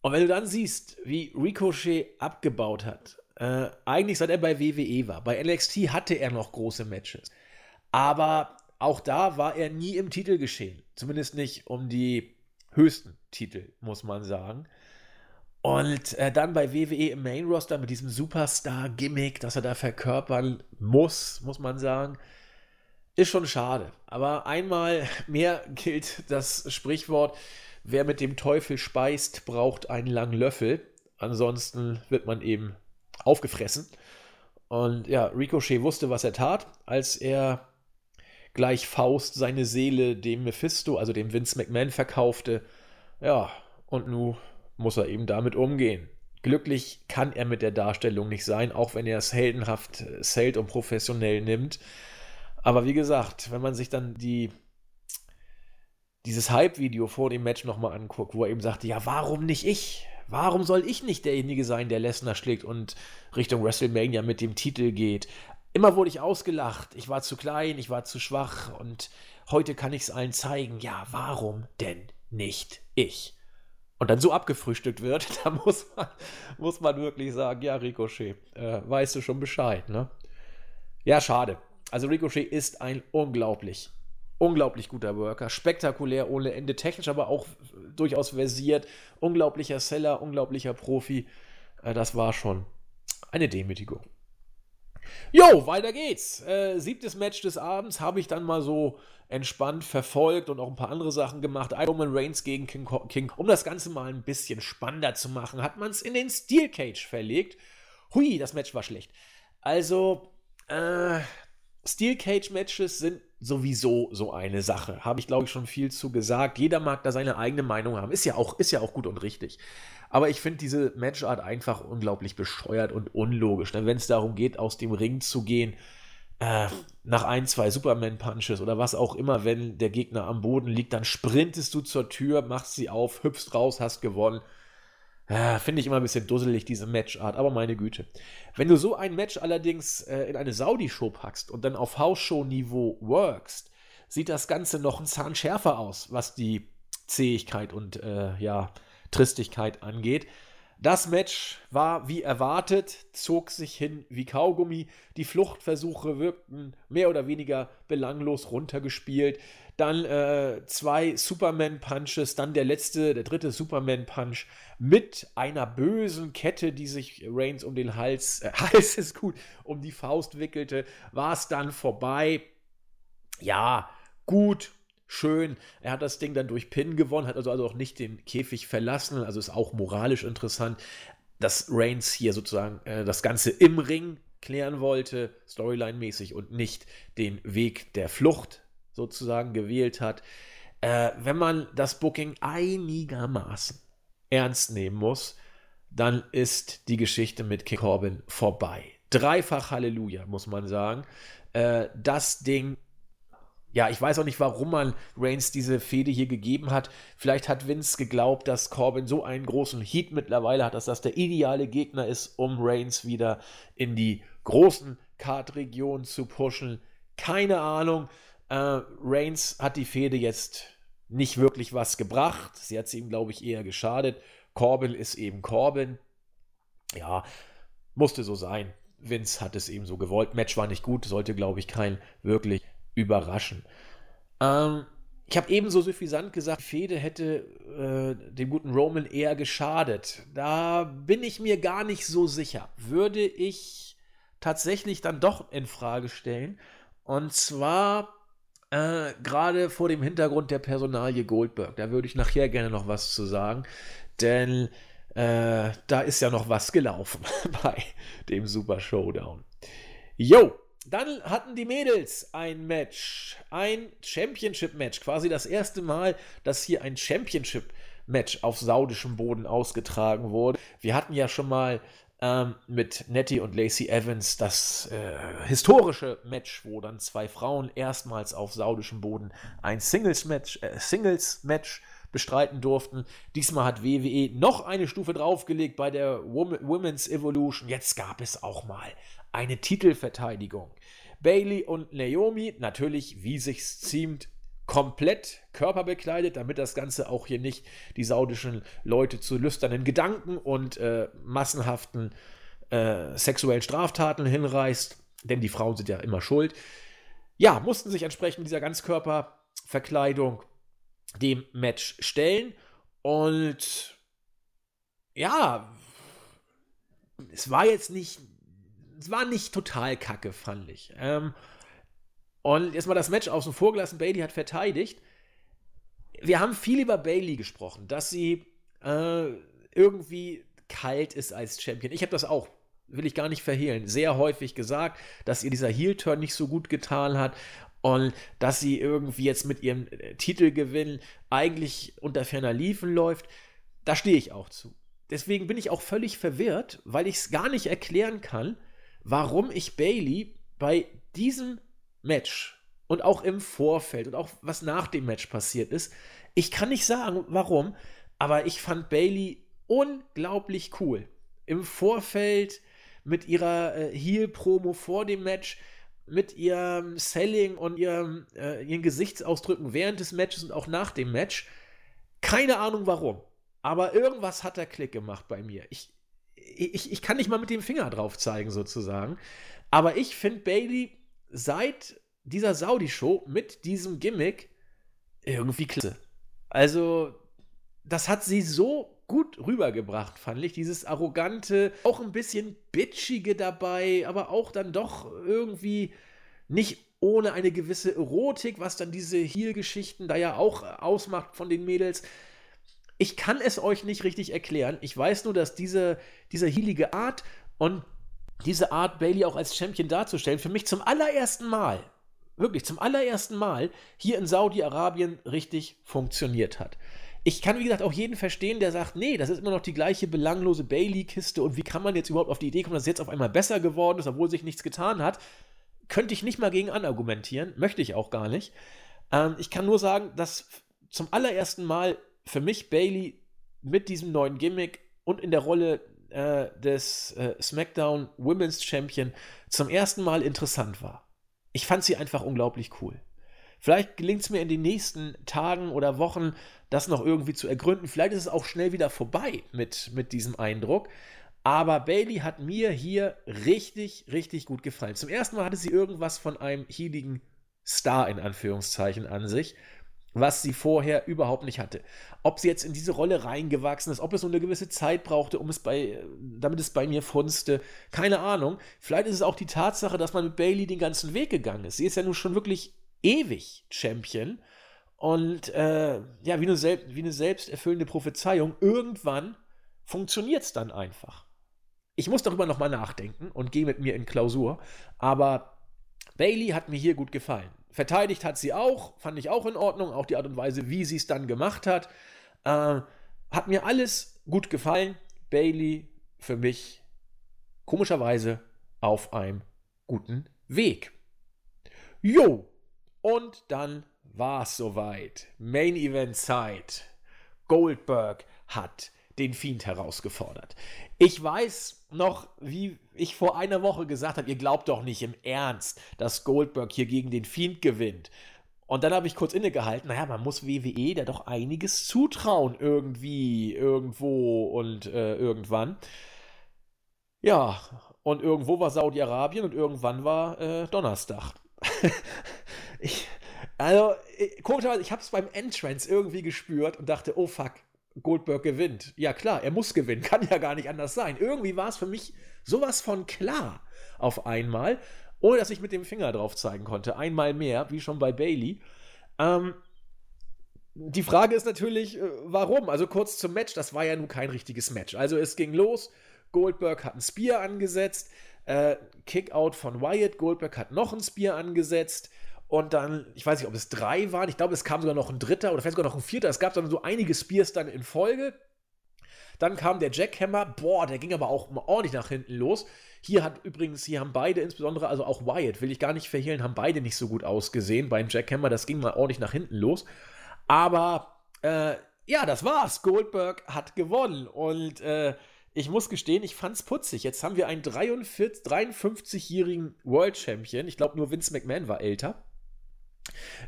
Und wenn du dann siehst, wie Ricochet abgebaut hat, äh, eigentlich seit er bei WWE war, bei NXT hatte er noch große Matches, aber auch da war er nie im Titelgeschehen. Zumindest nicht um die höchsten Titel, muss man sagen. Und äh, dann bei WWE im Main Roster mit diesem Superstar-Gimmick, das er da verkörpern muss, muss man sagen, ist schon schade. Aber einmal mehr gilt das Sprichwort, wer mit dem Teufel speist, braucht einen langen Löffel. Ansonsten wird man eben aufgefressen. Und ja, Ricochet wusste, was er tat, als er gleich Faust seine Seele dem Mephisto, also dem Vince McMahon, verkaufte. Ja, und nun muss er eben damit umgehen. Glücklich kann er mit der Darstellung nicht sein, auch wenn er es heldenhaft zählt und professionell nimmt. Aber wie gesagt, wenn man sich dann die dieses Hype-Video vor dem Match nochmal anguckt, wo er eben sagte, ja, warum nicht ich? Warum soll ich nicht derjenige sein, der Lesnar schlägt und Richtung WrestleMania mit dem Titel geht? Immer wurde ich ausgelacht, ich war zu klein, ich war zu schwach und heute kann ich es allen zeigen. Ja, warum denn nicht ich? Und dann so abgefrühstückt wird, da muss man, muss man wirklich sagen, ja, Ricochet, äh, weißt du schon Bescheid, ne? Ja, schade. Also Ricochet ist ein unglaublich unglaublich guter Worker, spektakulär ohne Ende, technisch aber auch durchaus versiert, unglaublicher Seller, unglaublicher Profi. Äh, das war schon eine Demütigung. Jo, weiter geht's. Äh, siebtes Match des Abends habe ich dann mal so entspannt verfolgt und auch ein paar andere Sachen gemacht. Iron Reigns gegen King, King. Um das Ganze mal ein bisschen spannender zu machen, hat man es in den Steel Cage verlegt. Hui, das Match war schlecht. Also, äh, Steel Cage Matches sind sowieso so eine Sache. Habe ich, glaube ich, schon viel zu gesagt. Jeder mag da seine eigene Meinung haben. Ist ja auch, ist ja auch gut und richtig. Aber ich finde diese Matchart einfach unglaublich bescheuert und unlogisch. Denn wenn es darum geht, aus dem Ring zu gehen, äh, nach ein, zwei Superman-Punches oder was auch immer, wenn der Gegner am Boden liegt, dann sprintest du zur Tür, machst sie auf, hüpfst raus, hast gewonnen. Ja, Finde ich immer ein bisschen dusselig, diese Matchart, aber meine Güte. Wenn du so ein Match allerdings äh, in eine Saudi-Show packst und dann auf Hausshow-Niveau workst, sieht das Ganze noch ein Zahn schärfer aus, was die Zähigkeit und äh, ja, Tristigkeit angeht. Das Match war wie erwartet, zog sich hin wie Kaugummi. Die Fluchtversuche wirkten mehr oder weniger belanglos runtergespielt. Dann äh, zwei Superman-Punches, dann der letzte, der dritte Superman-Punch mit einer bösen Kette, die sich Reigns um den Hals, äh, Hals ist gut, um die Faust wickelte, war es dann vorbei. Ja, gut, schön. Er hat das Ding dann durch Pin gewonnen, hat also, also auch nicht den Käfig verlassen. Also ist auch moralisch interessant, dass Reigns hier sozusagen äh, das Ganze im Ring klären wollte, Storyline-mäßig, und nicht den Weg der Flucht sozusagen gewählt hat. Äh, wenn man das Booking einigermaßen ernst nehmen muss, dann ist die Geschichte mit King Corbin vorbei. Dreifach Halleluja, muss man sagen. Äh, das Ding ja, ich weiß auch nicht, warum man Reigns diese Fehde hier gegeben hat. Vielleicht hat Vince geglaubt, dass Corbin so einen großen Heat mittlerweile hat, dass das der ideale Gegner ist, um Reigns wieder in die großen Kartregionen zu pushen. Keine Ahnung. Äh, Reigns hat die Fehde jetzt nicht wirklich was gebracht. Sie hat sie ihm, glaube ich, eher geschadet. Corbin ist eben Corbin. Ja, musste so sein. Vince hat es eben so gewollt. Match war nicht gut, sollte, glaube ich, kein wirklich überraschen. Ähm, Ich habe ebenso suffisant gesagt, Fede hätte äh, dem guten Roman eher geschadet. Da bin ich mir gar nicht so sicher. Würde ich tatsächlich dann doch in Frage stellen. Und zwar äh, gerade vor dem Hintergrund der Personalie Goldberg. Da würde ich nachher gerne noch was zu sagen. Denn äh, da ist ja noch was gelaufen bei dem Super Showdown. Jo, dann hatten die Mädels ein Match, ein Championship-Match, quasi das erste Mal, dass hier ein Championship-Match auf saudischem Boden ausgetragen wurde. Wir hatten ja schon mal ähm, mit Nettie und Lacey Evans das äh, historische Match, wo dann zwei Frauen erstmals auf saudischem Boden ein Singles-Match äh, Singles -Match bestreiten durften. Diesmal hat WWE noch eine Stufe draufgelegt bei der Women's Evolution. Jetzt gab es auch mal eine Titelverteidigung. Bailey und Naomi, natürlich, wie sich's ziemt, komplett körperbekleidet, damit das Ganze auch hier nicht die saudischen Leute zu lüsternen Gedanken und äh, massenhaften äh, sexuellen Straftaten hinreißt, denn die Frauen sind ja immer schuld. Ja, mussten sich entsprechend dieser Ganzkörperverkleidung dem Match stellen und ja, es war jetzt nicht es war nicht total kacke, fand ich. Ähm, und jetzt mal das Match außen vor gelassen. Bailey hat verteidigt. Wir haben viel über Bailey gesprochen, dass sie äh, irgendwie kalt ist als Champion. Ich habe das auch, will ich gar nicht verhehlen, sehr häufig gesagt, dass ihr dieser Heel-Turn nicht so gut getan hat und dass sie irgendwie jetzt mit ihrem äh, Titelgewinn eigentlich unter ferner Liefen läuft. Da stehe ich auch zu. Deswegen bin ich auch völlig verwirrt, weil ich es gar nicht erklären kann, warum ich Bailey bei diesem Match und auch im Vorfeld und auch was nach dem Match passiert ist, ich kann nicht sagen, warum, aber ich fand Bailey unglaublich cool. Im Vorfeld mit ihrer äh, Heel-Promo vor dem Match, mit ihrem Selling und ihrem, äh, ihren Gesichtsausdrücken während des Matches und auch nach dem Match. Keine Ahnung warum. Aber irgendwas hat der Klick gemacht bei mir. Ich, ich, ich kann nicht mal mit dem Finger drauf zeigen, sozusagen. Aber ich finde Bailey seit dieser Saudi-Show mit diesem Gimmick irgendwie klasse. Also, das hat sie so gut rübergebracht, fand ich. Dieses arrogante, auch ein bisschen bitchige dabei, aber auch dann doch irgendwie nicht ohne eine gewisse Erotik, was dann diese Heel-Geschichten da ja auch ausmacht von den Mädels. Ich kann es euch nicht richtig erklären. Ich weiß nur, dass diese, diese hielige Art und diese Art, Bailey auch als Champion darzustellen, für mich zum allerersten Mal, wirklich zum allerersten Mal hier in Saudi-Arabien richtig funktioniert hat. Ich kann, wie gesagt, auch jeden verstehen, der sagt, nee, das ist immer noch die gleiche belanglose Bailey-Kiste und wie kann man jetzt überhaupt auf die Idee kommen, dass es jetzt auf einmal besser geworden ist, obwohl sich nichts getan hat. Könnte ich nicht mal gegen anargumentieren, möchte ich auch gar nicht. Ähm, ich kann nur sagen, dass zum allerersten Mal für mich Bailey mit diesem neuen Gimmick und in der Rolle äh, des äh, SmackDown Women's Champion zum ersten Mal interessant war. Ich fand sie einfach unglaublich cool. Vielleicht gelingt es mir in den nächsten Tagen oder Wochen, das noch irgendwie zu ergründen. Vielleicht ist es auch schnell wieder vorbei mit, mit diesem Eindruck. Aber Bailey hat mir hier richtig, richtig gut gefallen. Zum ersten Mal hatte sie irgendwas von einem heiligen Star in Anführungszeichen an sich was sie vorher überhaupt nicht hatte. Ob sie jetzt in diese Rolle reingewachsen ist, ob es so eine gewisse Zeit brauchte, um es bei, damit es bei mir funzte, keine Ahnung. Vielleicht ist es auch die Tatsache, dass man mit Bailey den ganzen Weg gegangen ist. Sie ist ja nun schon wirklich ewig Champion. Und äh, ja, wie eine, wie eine selbsterfüllende Prophezeiung, irgendwann funktioniert es dann einfach. Ich muss darüber nochmal nachdenken und gehe mit mir in Klausur. Aber Bailey hat mir hier gut gefallen. Verteidigt hat sie auch, fand ich auch in Ordnung, auch die Art und Weise, wie sie es dann gemacht hat. Äh, hat mir alles gut gefallen. Bailey für mich komischerweise auf einem guten Weg. Jo, und dann war es soweit. Main Event Zeit. Goldberg hat den Fiend herausgefordert. Ich weiß noch, wie ich vor einer Woche gesagt habe, ihr glaubt doch nicht im Ernst, dass Goldberg hier gegen den Fiend gewinnt. Und dann habe ich kurz innegehalten, naja, man muss WWE da doch einiges zutrauen, irgendwie, irgendwo und äh, irgendwann. Ja, und irgendwo war Saudi-Arabien und irgendwann war äh, Donnerstag. ich, Also, äh, komischerweise, ich habe es beim Entrance irgendwie gespürt und dachte, oh fuck, Goldberg gewinnt. Ja klar, er muss gewinnen, kann ja gar nicht anders sein. Irgendwie war es für mich sowas von klar auf einmal, ohne dass ich mit dem Finger drauf zeigen konnte. Einmal mehr, wie schon bei Bailey. Ähm, die Frage ist natürlich, äh, warum? Also kurz zum Match, das war ja nun kein richtiges Match. Also es ging los, Goldberg hat ein Spear angesetzt, äh, Kickout von Wyatt, Goldberg hat noch ein Spear angesetzt und dann, ich weiß nicht, ob es drei waren, ich glaube, es kam sogar noch ein dritter oder vielleicht sogar noch ein vierter. Es gab dann so einige Spears dann in Folge. Dann kam der Jackhammer, boah, der ging aber auch ordentlich nach hinten los. Hier hat übrigens, hier haben beide, insbesondere, also auch Wyatt, will ich gar nicht verhehlen, haben beide nicht so gut ausgesehen beim Jackhammer. Das ging mal ordentlich nach hinten los. Aber äh, ja, das war's. Goldberg hat gewonnen. Und äh, ich muss gestehen, ich fand's putzig. Jetzt haben wir einen 53-jährigen World Champion. Ich glaube, nur Vince McMahon war älter.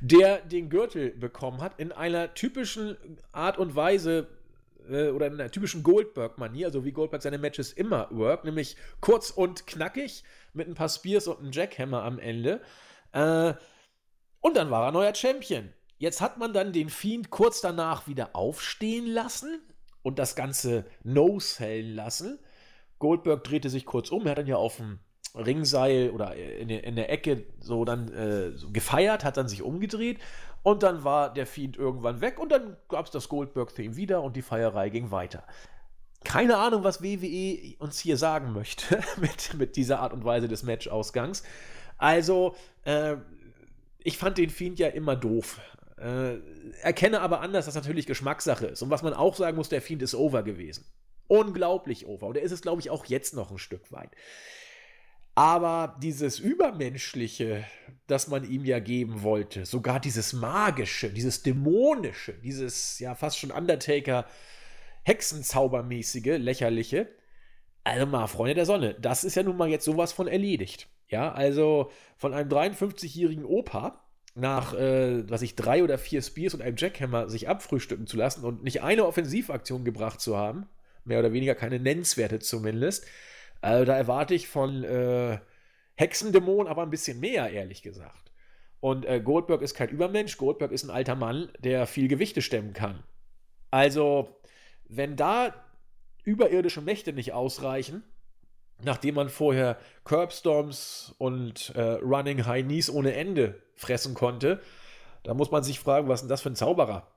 Der den Gürtel bekommen hat in einer typischen Art und Weise äh, oder in einer typischen Goldberg-Manier, also wie Goldberg seine Matches immer work, nämlich kurz und knackig mit ein paar Spears und einem Jackhammer am Ende. Äh, und dann war er neuer Champion. Jetzt hat man dann den Fiend kurz danach wieder aufstehen lassen und das Ganze no-sellen lassen. Goldberg drehte sich kurz um, er hat dann ja auf dem Ringseil oder in der, in der Ecke so dann äh, so gefeiert, hat dann sich umgedreht und dann war der Fiend irgendwann weg und dann gab es das Goldberg-Theme wieder und die Feierei ging weiter. Keine Ahnung, was WWE uns hier sagen möchte mit, mit dieser Art und Weise des Match-Ausgangs. Also, äh, ich fand den Fiend ja immer doof. Äh, erkenne aber anders, dass natürlich Geschmackssache ist. Und was man auch sagen muss, der Fiend ist over gewesen. Unglaublich over. Und er ist es, glaube ich, auch jetzt noch ein Stück weit. Aber dieses Übermenschliche, das man ihm ja geben wollte, sogar dieses Magische, dieses Dämonische, dieses ja fast schon Undertaker Hexenzaubermäßige, lächerliche, also mal, Freunde der Sonne, das ist ja nun mal jetzt sowas von erledigt. Ja, also von einem 53-jährigen Opa, nach, äh, was ich, drei oder vier Spears und einem Jackhammer sich abfrühstücken zu lassen und nicht eine Offensivaktion gebracht zu haben, mehr oder weniger keine nennenswerte zumindest. Also da erwarte ich von äh, Hexendämon aber ein bisschen mehr, ehrlich gesagt. Und äh, Goldberg ist kein Übermensch, Goldberg ist ein alter Mann, der viel Gewichte stemmen kann. Also, wenn da überirdische Mächte nicht ausreichen, nachdem man vorher Curbstorms und äh, Running High Knees ohne Ende fressen konnte, da muss man sich fragen, was ist denn das für ein Zauberer?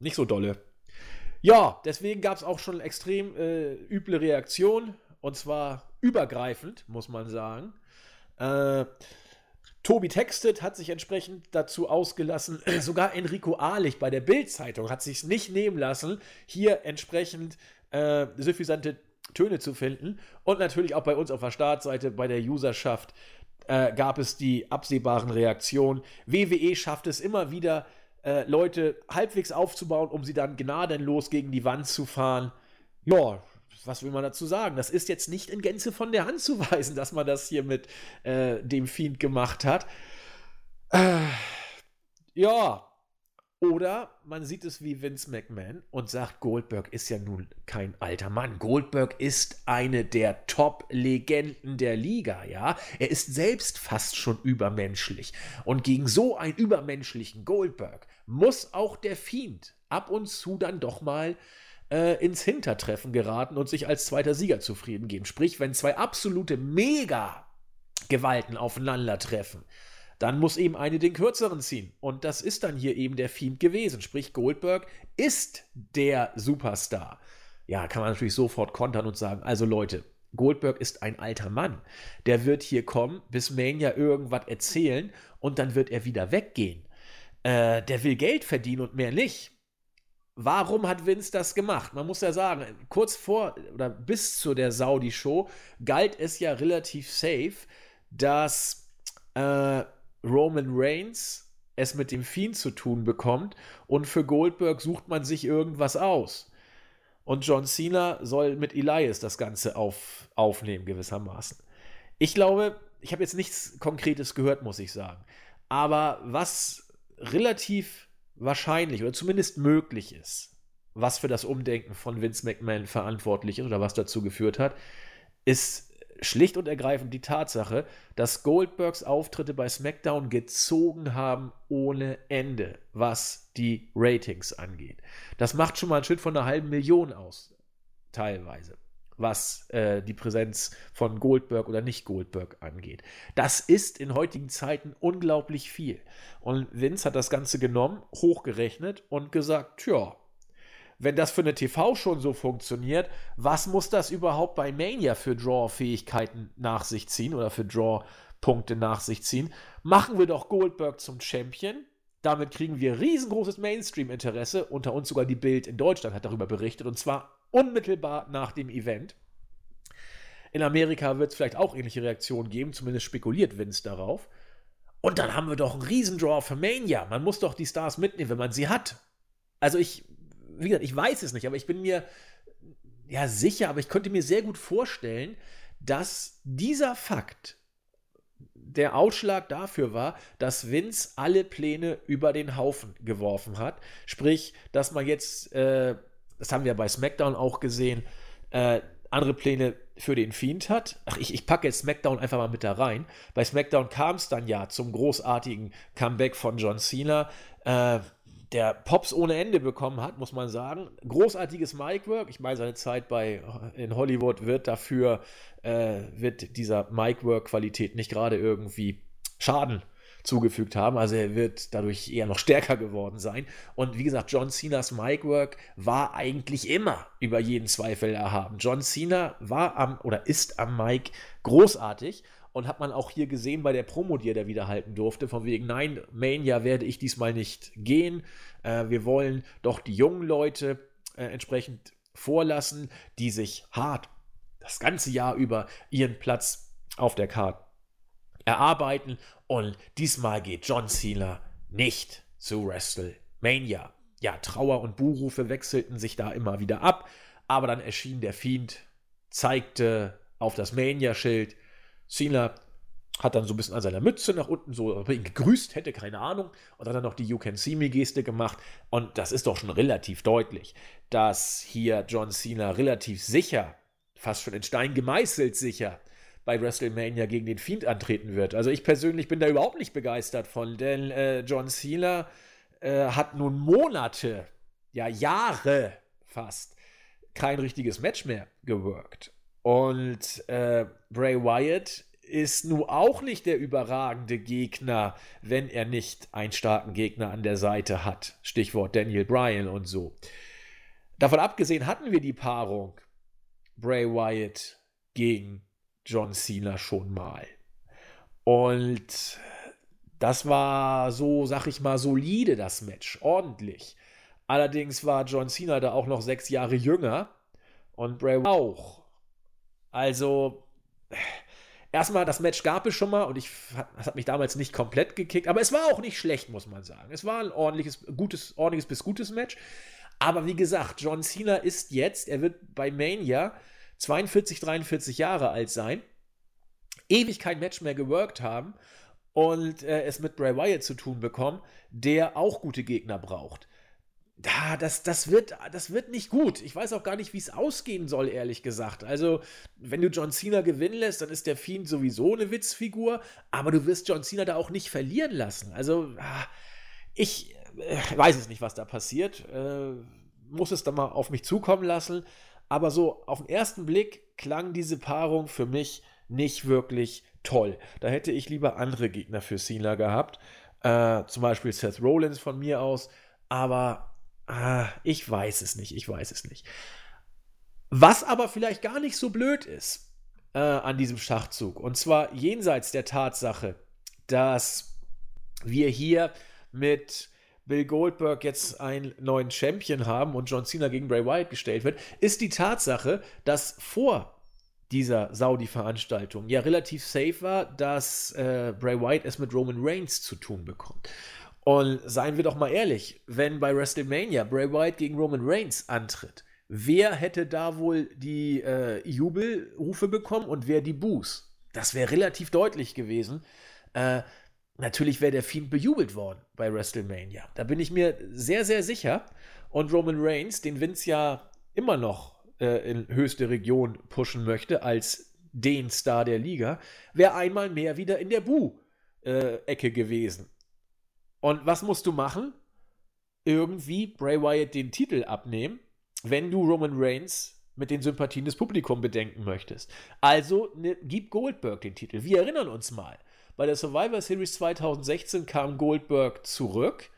Nicht so dolle. Ja, deswegen gab es auch schon extrem äh, üble Reaktionen und zwar übergreifend, muss man sagen. Äh, Tobi Textet hat sich entsprechend dazu ausgelassen, sogar Enrico Ahlich bei der Bild-Zeitung hat sich nicht nehmen lassen, hier entsprechend äh, suffisante Töne zu finden. Und natürlich auch bei uns auf der Startseite, bei der Userschaft, äh, gab es die absehbaren Reaktionen. WWE schafft es immer wieder, äh, Leute halbwegs aufzubauen, um sie dann gnadenlos gegen die Wand zu fahren. Ja, was will man dazu sagen? Das ist jetzt nicht in Gänze von der Hand zu weisen, dass man das hier mit äh, dem Fiend gemacht hat. Äh, ja, oder man sieht es wie Vince McMahon und sagt, Goldberg ist ja nun kein alter Mann. Goldberg ist eine der Top-Legenden der Liga, ja. Er ist selbst fast schon übermenschlich. Und gegen so einen übermenschlichen Goldberg muss auch der Fiend ab und zu dann doch mal äh, ins Hintertreffen geraten und sich als zweiter Sieger zufrieden geben. Sprich, wenn zwei absolute Mega-Gewalten aufeinandertreffen, dann muss eben eine den kürzeren ziehen. Und das ist dann hier eben der Fiend gewesen. Sprich, Goldberg ist der Superstar. Ja, kann man natürlich sofort kontern und sagen, also Leute, Goldberg ist ein alter Mann. Der wird hier kommen, bis Mania irgendwas erzählen und dann wird er wieder weggehen. Äh, der will Geld verdienen und mehr nicht. Warum hat Vince das gemacht? Man muss ja sagen, kurz vor oder bis zu der Saudi-Show galt es ja relativ safe, dass äh, Roman Reigns es mit dem Fiend zu tun bekommt und für Goldberg sucht man sich irgendwas aus. Und John Cena soll mit Elias das Ganze auf, aufnehmen, gewissermaßen. Ich glaube, ich habe jetzt nichts Konkretes gehört, muss ich sagen. Aber was relativ wahrscheinlich oder zumindest möglich ist, was für das Umdenken von Vince McMahon verantwortlich ist oder was dazu geführt hat, ist schlicht und ergreifend die Tatsache, dass Goldbergs Auftritte bei SmackDown gezogen haben ohne Ende, was die Ratings angeht. Das macht schon mal einen Schritt von einer halben Million aus, teilweise, was äh, die Präsenz von Goldberg oder nicht Goldberg angeht. Das ist in heutigen Zeiten unglaublich viel. Und Vince hat das Ganze genommen, hochgerechnet und gesagt, tja, wenn das für eine TV schon so funktioniert, was muss das überhaupt bei Mania für Draw-Fähigkeiten nach sich ziehen oder für Draw-Punkte nach sich ziehen? Machen wir doch Goldberg zum Champion. Damit kriegen wir riesengroßes Mainstream-Interesse. Unter uns sogar die Bild in Deutschland hat darüber berichtet und zwar unmittelbar nach dem Event. In Amerika wird es vielleicht auch ähnliche Reaktionen geben, zumindest spekuliert Vince darauf. Und dann haben wir doch einen Riesendraw für Mania. Man muss doch die Stars mitnehmen, wenn man sie hat. Also ich wie gesagt, ich weiß es nicht, aber ich bin mir ja sicher, aber ich könnte mir sehr gut vorstellen, dass dieser Fakt der Ausschlag dafür war, dass Vince alle Pläne über den Haufen geworfen hat. Sprich, dass man jetzt, äh, das haben wir bei SmackDown auch gesehen, äh, andere Pläne für den Fiend hat. Ach, ich, ich packe jetzt SmackDown einfach mal mit da rein. Bei SmackDown kam es dann ja zum großartigen Comeback von John Cena. Äh, der Pops ohne Ende bekommen hat, muss man sagen. Großartiges Micwork. Ich meine, seine Zeit bei in Hollywood wird dafür, äh, wird dieser Micwork-Qualität nicht gerade irgendwie Schaden zugefügt haben. Also er wird dadurch eher noch stärker geworden sein. Und wie gesagt, John Cenas Micwork war eigentlich immer über jeden Zweifel erhaben. John Cena war am oder ist am Mic großartig und hat man auch hier gesehen bei der Promo, die er da wieder halten durfte, von wegen, nein, Mania werde ich diesmal nicht gehen. Äh, wir wollen doch die jungen Leute äh, entsprechend vorlassen, die sich hart das ganze Jahr über ihren Platz auf der Karte erarbeiten. Und diesmal geht John Cena nicht zu WrestleMania. Ja, Trauer und Buhrufe wechselten sich da immer wieder ab, aber dann erschien der Fiend, zeigte auf das Mania-Schild, Cena hat dann so ein bisschen an seiner Mütze nach unten so gegrüßt hätte, keine Ahnung. Und hat dann noch die You Can See Me Geste gemacht. Und das ist doch schon relativ deutlich, dass hier John Cena relativ sicher, fast schon in Stein gemeißelt sicher, bei WrestleMania gegen den Fiend antreten wird. Also ich persönlich bin da überhaupt nicht begeistert von, denn äh, John Cena äh, hat nun Monate, ja Jahre fast, kein richtiges Match mehr geworkt. Und äh, Bray Wyatt ist nun auch nicht der überragende Gegner, wenn er nicht einen starken Gegner an der Seite hat. Stichwort Daniel Bryan und so. Davon abgesehen hatten wir die Paarung Bray Wyatt gegen John Cena schon mal. Und das war so, sag ich mal, solide, das Match. Ordentlich. Allerdings war John Cena da auch noch sechs Jahre jünger und Bray auch. Also, erstmal, das Match gab es schon mal und ich, das hat mich damals nicht komplett gekickt, aber es war auch nicht schlecht, muss man sagen. Es war ein ordentliches, gutes, ordentliches bis gutes Match. Aber wie gesagt, John Cena ist jetzt, er wird bei Mania 42, 43 Jahre alt sein, ewig kein Match mehr geworkt haben und äh, es mit Bray Wyatt zu tun bekommen, der auch gute Gegner braucht da, das, das, wird, das wird nicht gut. Ich weiß auch gar nicht, wie es ausgehen soll, ehrlich gesagt. Also, wenn du John Cena gewinnen lässt, dann ist der Fiend sowieso eine Witzfigur, aber du wirst John Cena da auch nicht verlieren lassen. Also, ah, ich äh, weiß es nicht, was da passiert. Äh, muss es dann mal auf mich zukommen lassen. Aber so auf den ersten Blick klang diese Paarung für mich nicht wirklich toll. Da hätte ich lieber andere Gegner für Cena gehabt. Äh, zum Beispiel Seth Rollins von mir aus. Aber Ah, ich weiß es nicht, ich weiß es nicht. Was aber vielleicht gar nicht so blöd ist äh, an diesem Schachzug, und zwar jenseits der Tatsache, dass wir hier mit Bill Goldberg jetzt einen neuen Champion haben und John Cena gegen Bray Wyatt gestellt wird, ist die Tatsache, dass vor dieser Saudi-Veranstaltung ja relativ safe war, dass äh, Bray Wyatt es mit Roman Reigns zu tun bekommt. Und seien wir doch mal ehrlich, wenn bei WrestleMania Bray Wyatt gegen Roman Reigns antritt, wer hätte da wohl die äh, Jubelrufe bekommen und wer die Boos? Das wäre relativ deutlich gewesen. Äh, natürlich wäre der Fiend bejubelt worden bei WrestleMania. Da bin ich mir sehr, sehr sicher. Und Roman Reigns, den Vince ja immer noch äh, in höchste Region pushen möchte, als den Star der Liga, wäre einmal mehr wieder in der Bu-Ecke gewesen. Und was musst du machen? Irgendwie Bray Wyatt den Titel abnehmen, wenn du Roman Reigns mit den Sympathien des Publikums bedenken möchtest. Also ne, gib Goldberg den Titel. Wir erinnern uns mal. Bei der Survivor Series 2016 kam Goldberg zurück,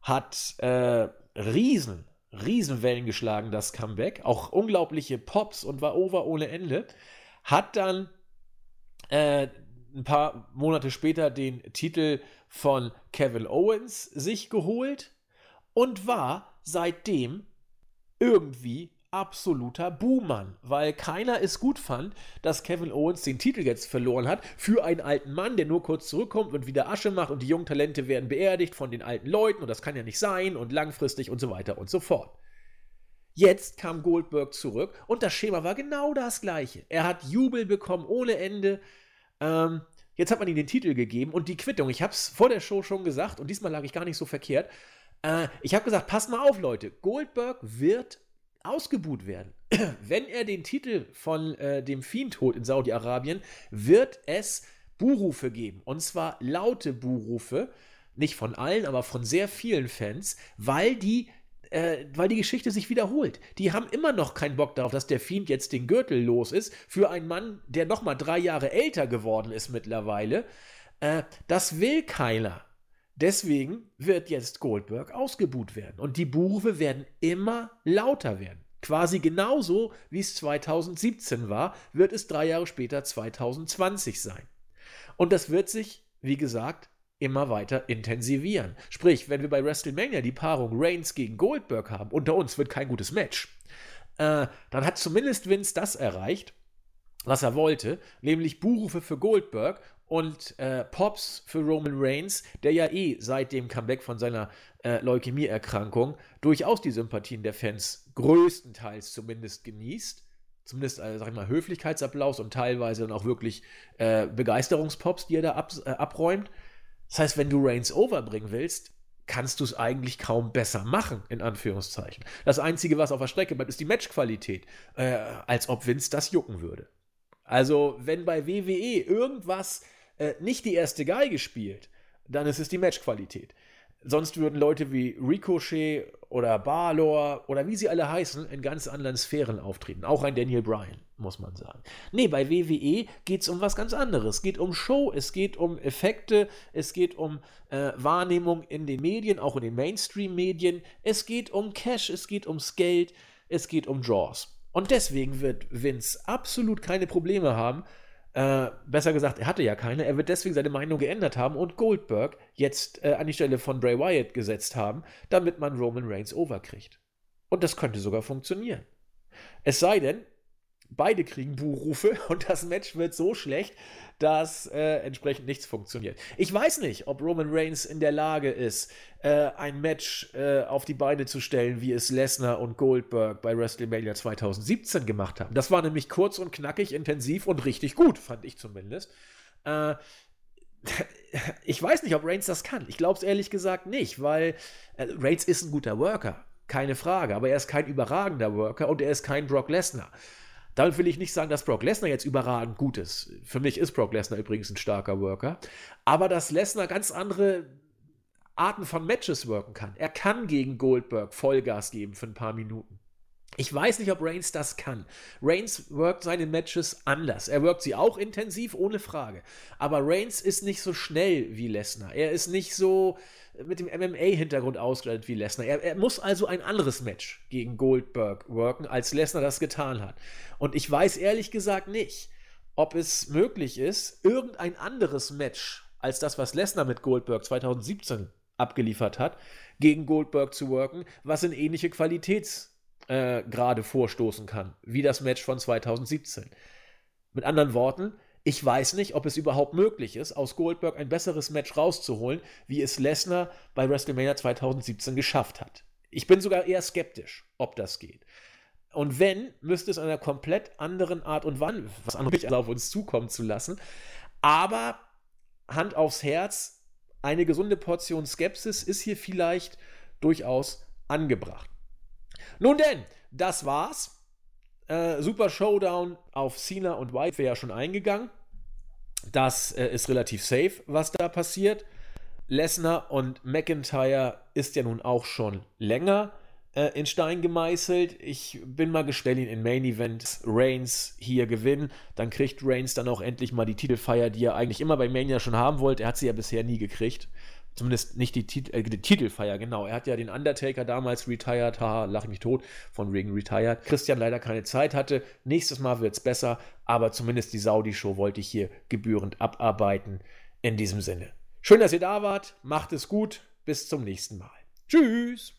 hat äh, riesen, riesen Wellen geschlagen, das Comeback, auch unglaubliche Pops und war over ohne Ende, hat dann äh, ein paar Monate später den Titel von Kevin Owens sich geholt und war seitdem irgendwie absoluter Buhmann, weil keiner es gut fand, dass Kevin Owens den Titel jetzt verloren hat für einen alten Mann, der nur kurz zurückkommt und wieder Asche macht und die jungen Talente werden beerdigt von den alten Leuten und das kann ja nicht sein und langfristig und so weiter und so fort. Jetzt kam Goldberg zurück und das Schema war genau das gleiche. Er hat Jubel bekommen ohne Ende. Ähm, jetzt hat man ihm den Titel gegeben und die Quittung. Ich habe es vor der Show schon gesagt und diesmal lag ich gar nicht so verkehrt. Äh, ich habe gesagt, passt mal auf, Leute. Goldberg wird ausgebuht werden. Wenn er den Titel von äh, dem Fiend holt in Saudi-Arabien, wird es Buhrufe geben. Und zwar laute Buhrufe. Nicht von allen, aber von sehr vielen Fans, weil die äh, weil die Geschichte sich wiederholt. Die haben immer noch keinen Bock darauf, dass der Fiend jetzt den Gürtel los ist für einen Mann, der noch mal drei Jahre älter geworden ist mittlerweile. Äh, das will keiner. Deswegen wird jetzt Goldberg ausgebuht werden. Und die Buhrufe werden immer lauter werden. Quasi genauso, wie es 2017 war, wird es drei Jahre später 2020 sein. Und das wird sich, wie gesagt, immer weiter intensivieren. Sprich, wenn wir bei WrestleMania die Paarung Reigns gegen Goldberg haben, unter uns wird kein gutes Match, äh, dann hat zumindest Vince das erreicht, was er wollte, nämlich Buhrufe für Goldberg und äh, Pops für Roman Reigns, der ja eh seit dem Comeback von seiner äh, Leukämieerkrankung durchaus die Sympathien der Fans größtenteils zumindest genießt. Zumindest, äh, sag ich mal, Höflichkeitsapplaus und teilweise dann auch wirklich äh, Begeisterungspops, die er da ab, äh, abräumt. Das heißt, wenn du Reigns overbringen willst, kannst du es eigentlich kaum besser machen, in Anführungszeichen. Das Einzige, was auf der Strecke bleibt, ist die Matchqualität. Äh, als ob Vince das jucken würde. Also, wenn bei WWE irgendwas äh, nicht die erste Geige spielt, dann ist es die Matchqualität. Sonst würden Leute wie Ricochet oder Balor oder wie sie alle heißen in ganz anderen Sphären auftreten. Auch ein Daniel Bryan, muss man sagen. Nee, bei WWE geht es um was ganz anderes. Es geht um Show, es geht um Effekte, es geht um äh, Wahrnehmung in den Medien, auch in den Mainstream-Medien. Es geht um Cash, es geht ums Geld, es geht um Draws. Und deswegen wird Vince absolut keine Probleme haben, äh, besser gesagt, er hatte ja keine. Er wird deswegen seine Meinung geändert haben und Goldberg jetzt äh, an die Stelle von Bray Wyatt gesetzt haben, damit man Roman Reigns overkriegt. Und das könnte sogar funktionieren. Es sei denn, beide kriegen Buhrufe und das Match wird so schlecht, dass äh, entsprechend nichts funktioniert. Ich weiß nicht, ob Roman Reigns in der Lage ist, äh, ein Match äh, auf die Beine zu stellen, wie es Lesnar und Goldberg bei WrestleMania 2017 gemacht haben. Das war nämlich kurz und knackig, intensiv und richtig gut, fand ich zumindest. Äh, ich weiß nicht, ob Reigns das kann. Ich glaube es ehrlich gesagt nicht, weil äh, Reigns ist ein guter Worker, keine Frage, aber er ist kein überragender Worker und er ist kein Brock Lesnar. Damit will ich nicht sagen, dass Brock Lesnar jetzt überragend gut ist. Für mich ist Brock Lesnar übrigens ein starker Worker. Aber dass Lesnar ganz andere Arten von Matches worken kann. Er kann gegen Goldberg Vollgas geben für ein paar Minuten. Ich weiß nicht, ob Reigns das kann. Reigns workt seine Matches anders. Er workt sie auch intensiv, ohne Frage. Aber Reigns ist nicht so schnell wie Lesnar. Er ist nicht so mit dem MMA-Hintergrund ausgestattet wie Lesnar. Er, er, muss also ein anderes Match gegen Goldberg worken, als Lesnar das getan hat. Und ich weiß ehrlich gesagt nicht, ob es möglich ist, irgendein anderes Match als das, was Lesnar mit Goldberg 2017 abgeliefert hat, gegen Goldberg zu worken, was in ähnliche Qualitätsgrade äh, vorstoßen kann, wie das Match von 2017. Mit anderen Worten, ich weiß nicht, ob es überhaupt möglich ist, aus Goldberg ein besseres Match rauszuholen, wie es Lesnar bei WrestleMania 2017 geschafft hat. Ich bin sogar eher skeptisch, ob das geht. Und wenn, müsste es einer komplett anderen Art und Weise, was anderes auf uns zukommen zu lassen. Aber Hand aufs Herz, eine gesunde Portion Skepsis ist hier vielleicht durchaus angebracht. Nun denn, das war's Äh, super Showdown auf Cena und White wäre ja schon eingegangen. Das äh, ist relativ safe, was da passiert. Lesnar und McIntyre ist ja nun auch schon länger äh, in Stein gemeißelt. Ich bin mal gespannt, ihn in Main Event Reigns hier gewinnen. Dann kriegt Reigns dann auch endlich mal die Titelfeier, die er eigentlich immer bei Mania schon haben wollte. Er hat sie ja bisher nie gekriegt. Zumindest nicht die, Tit äh, die Titelfeier, genau. Er hat ja den Undertaker damals retired, haha, lach mich tot, von Reagan retired. Christian leider keine Zeit hatte. Nächstes Mal wird es besser, aber zumindest die Saudi-Show wollte ich hier gebührend abarbeiten. In diesem Sinne. Schön, dass ihr da wart. Macht es gut. Bis zum nächsten Mal. Tschüss.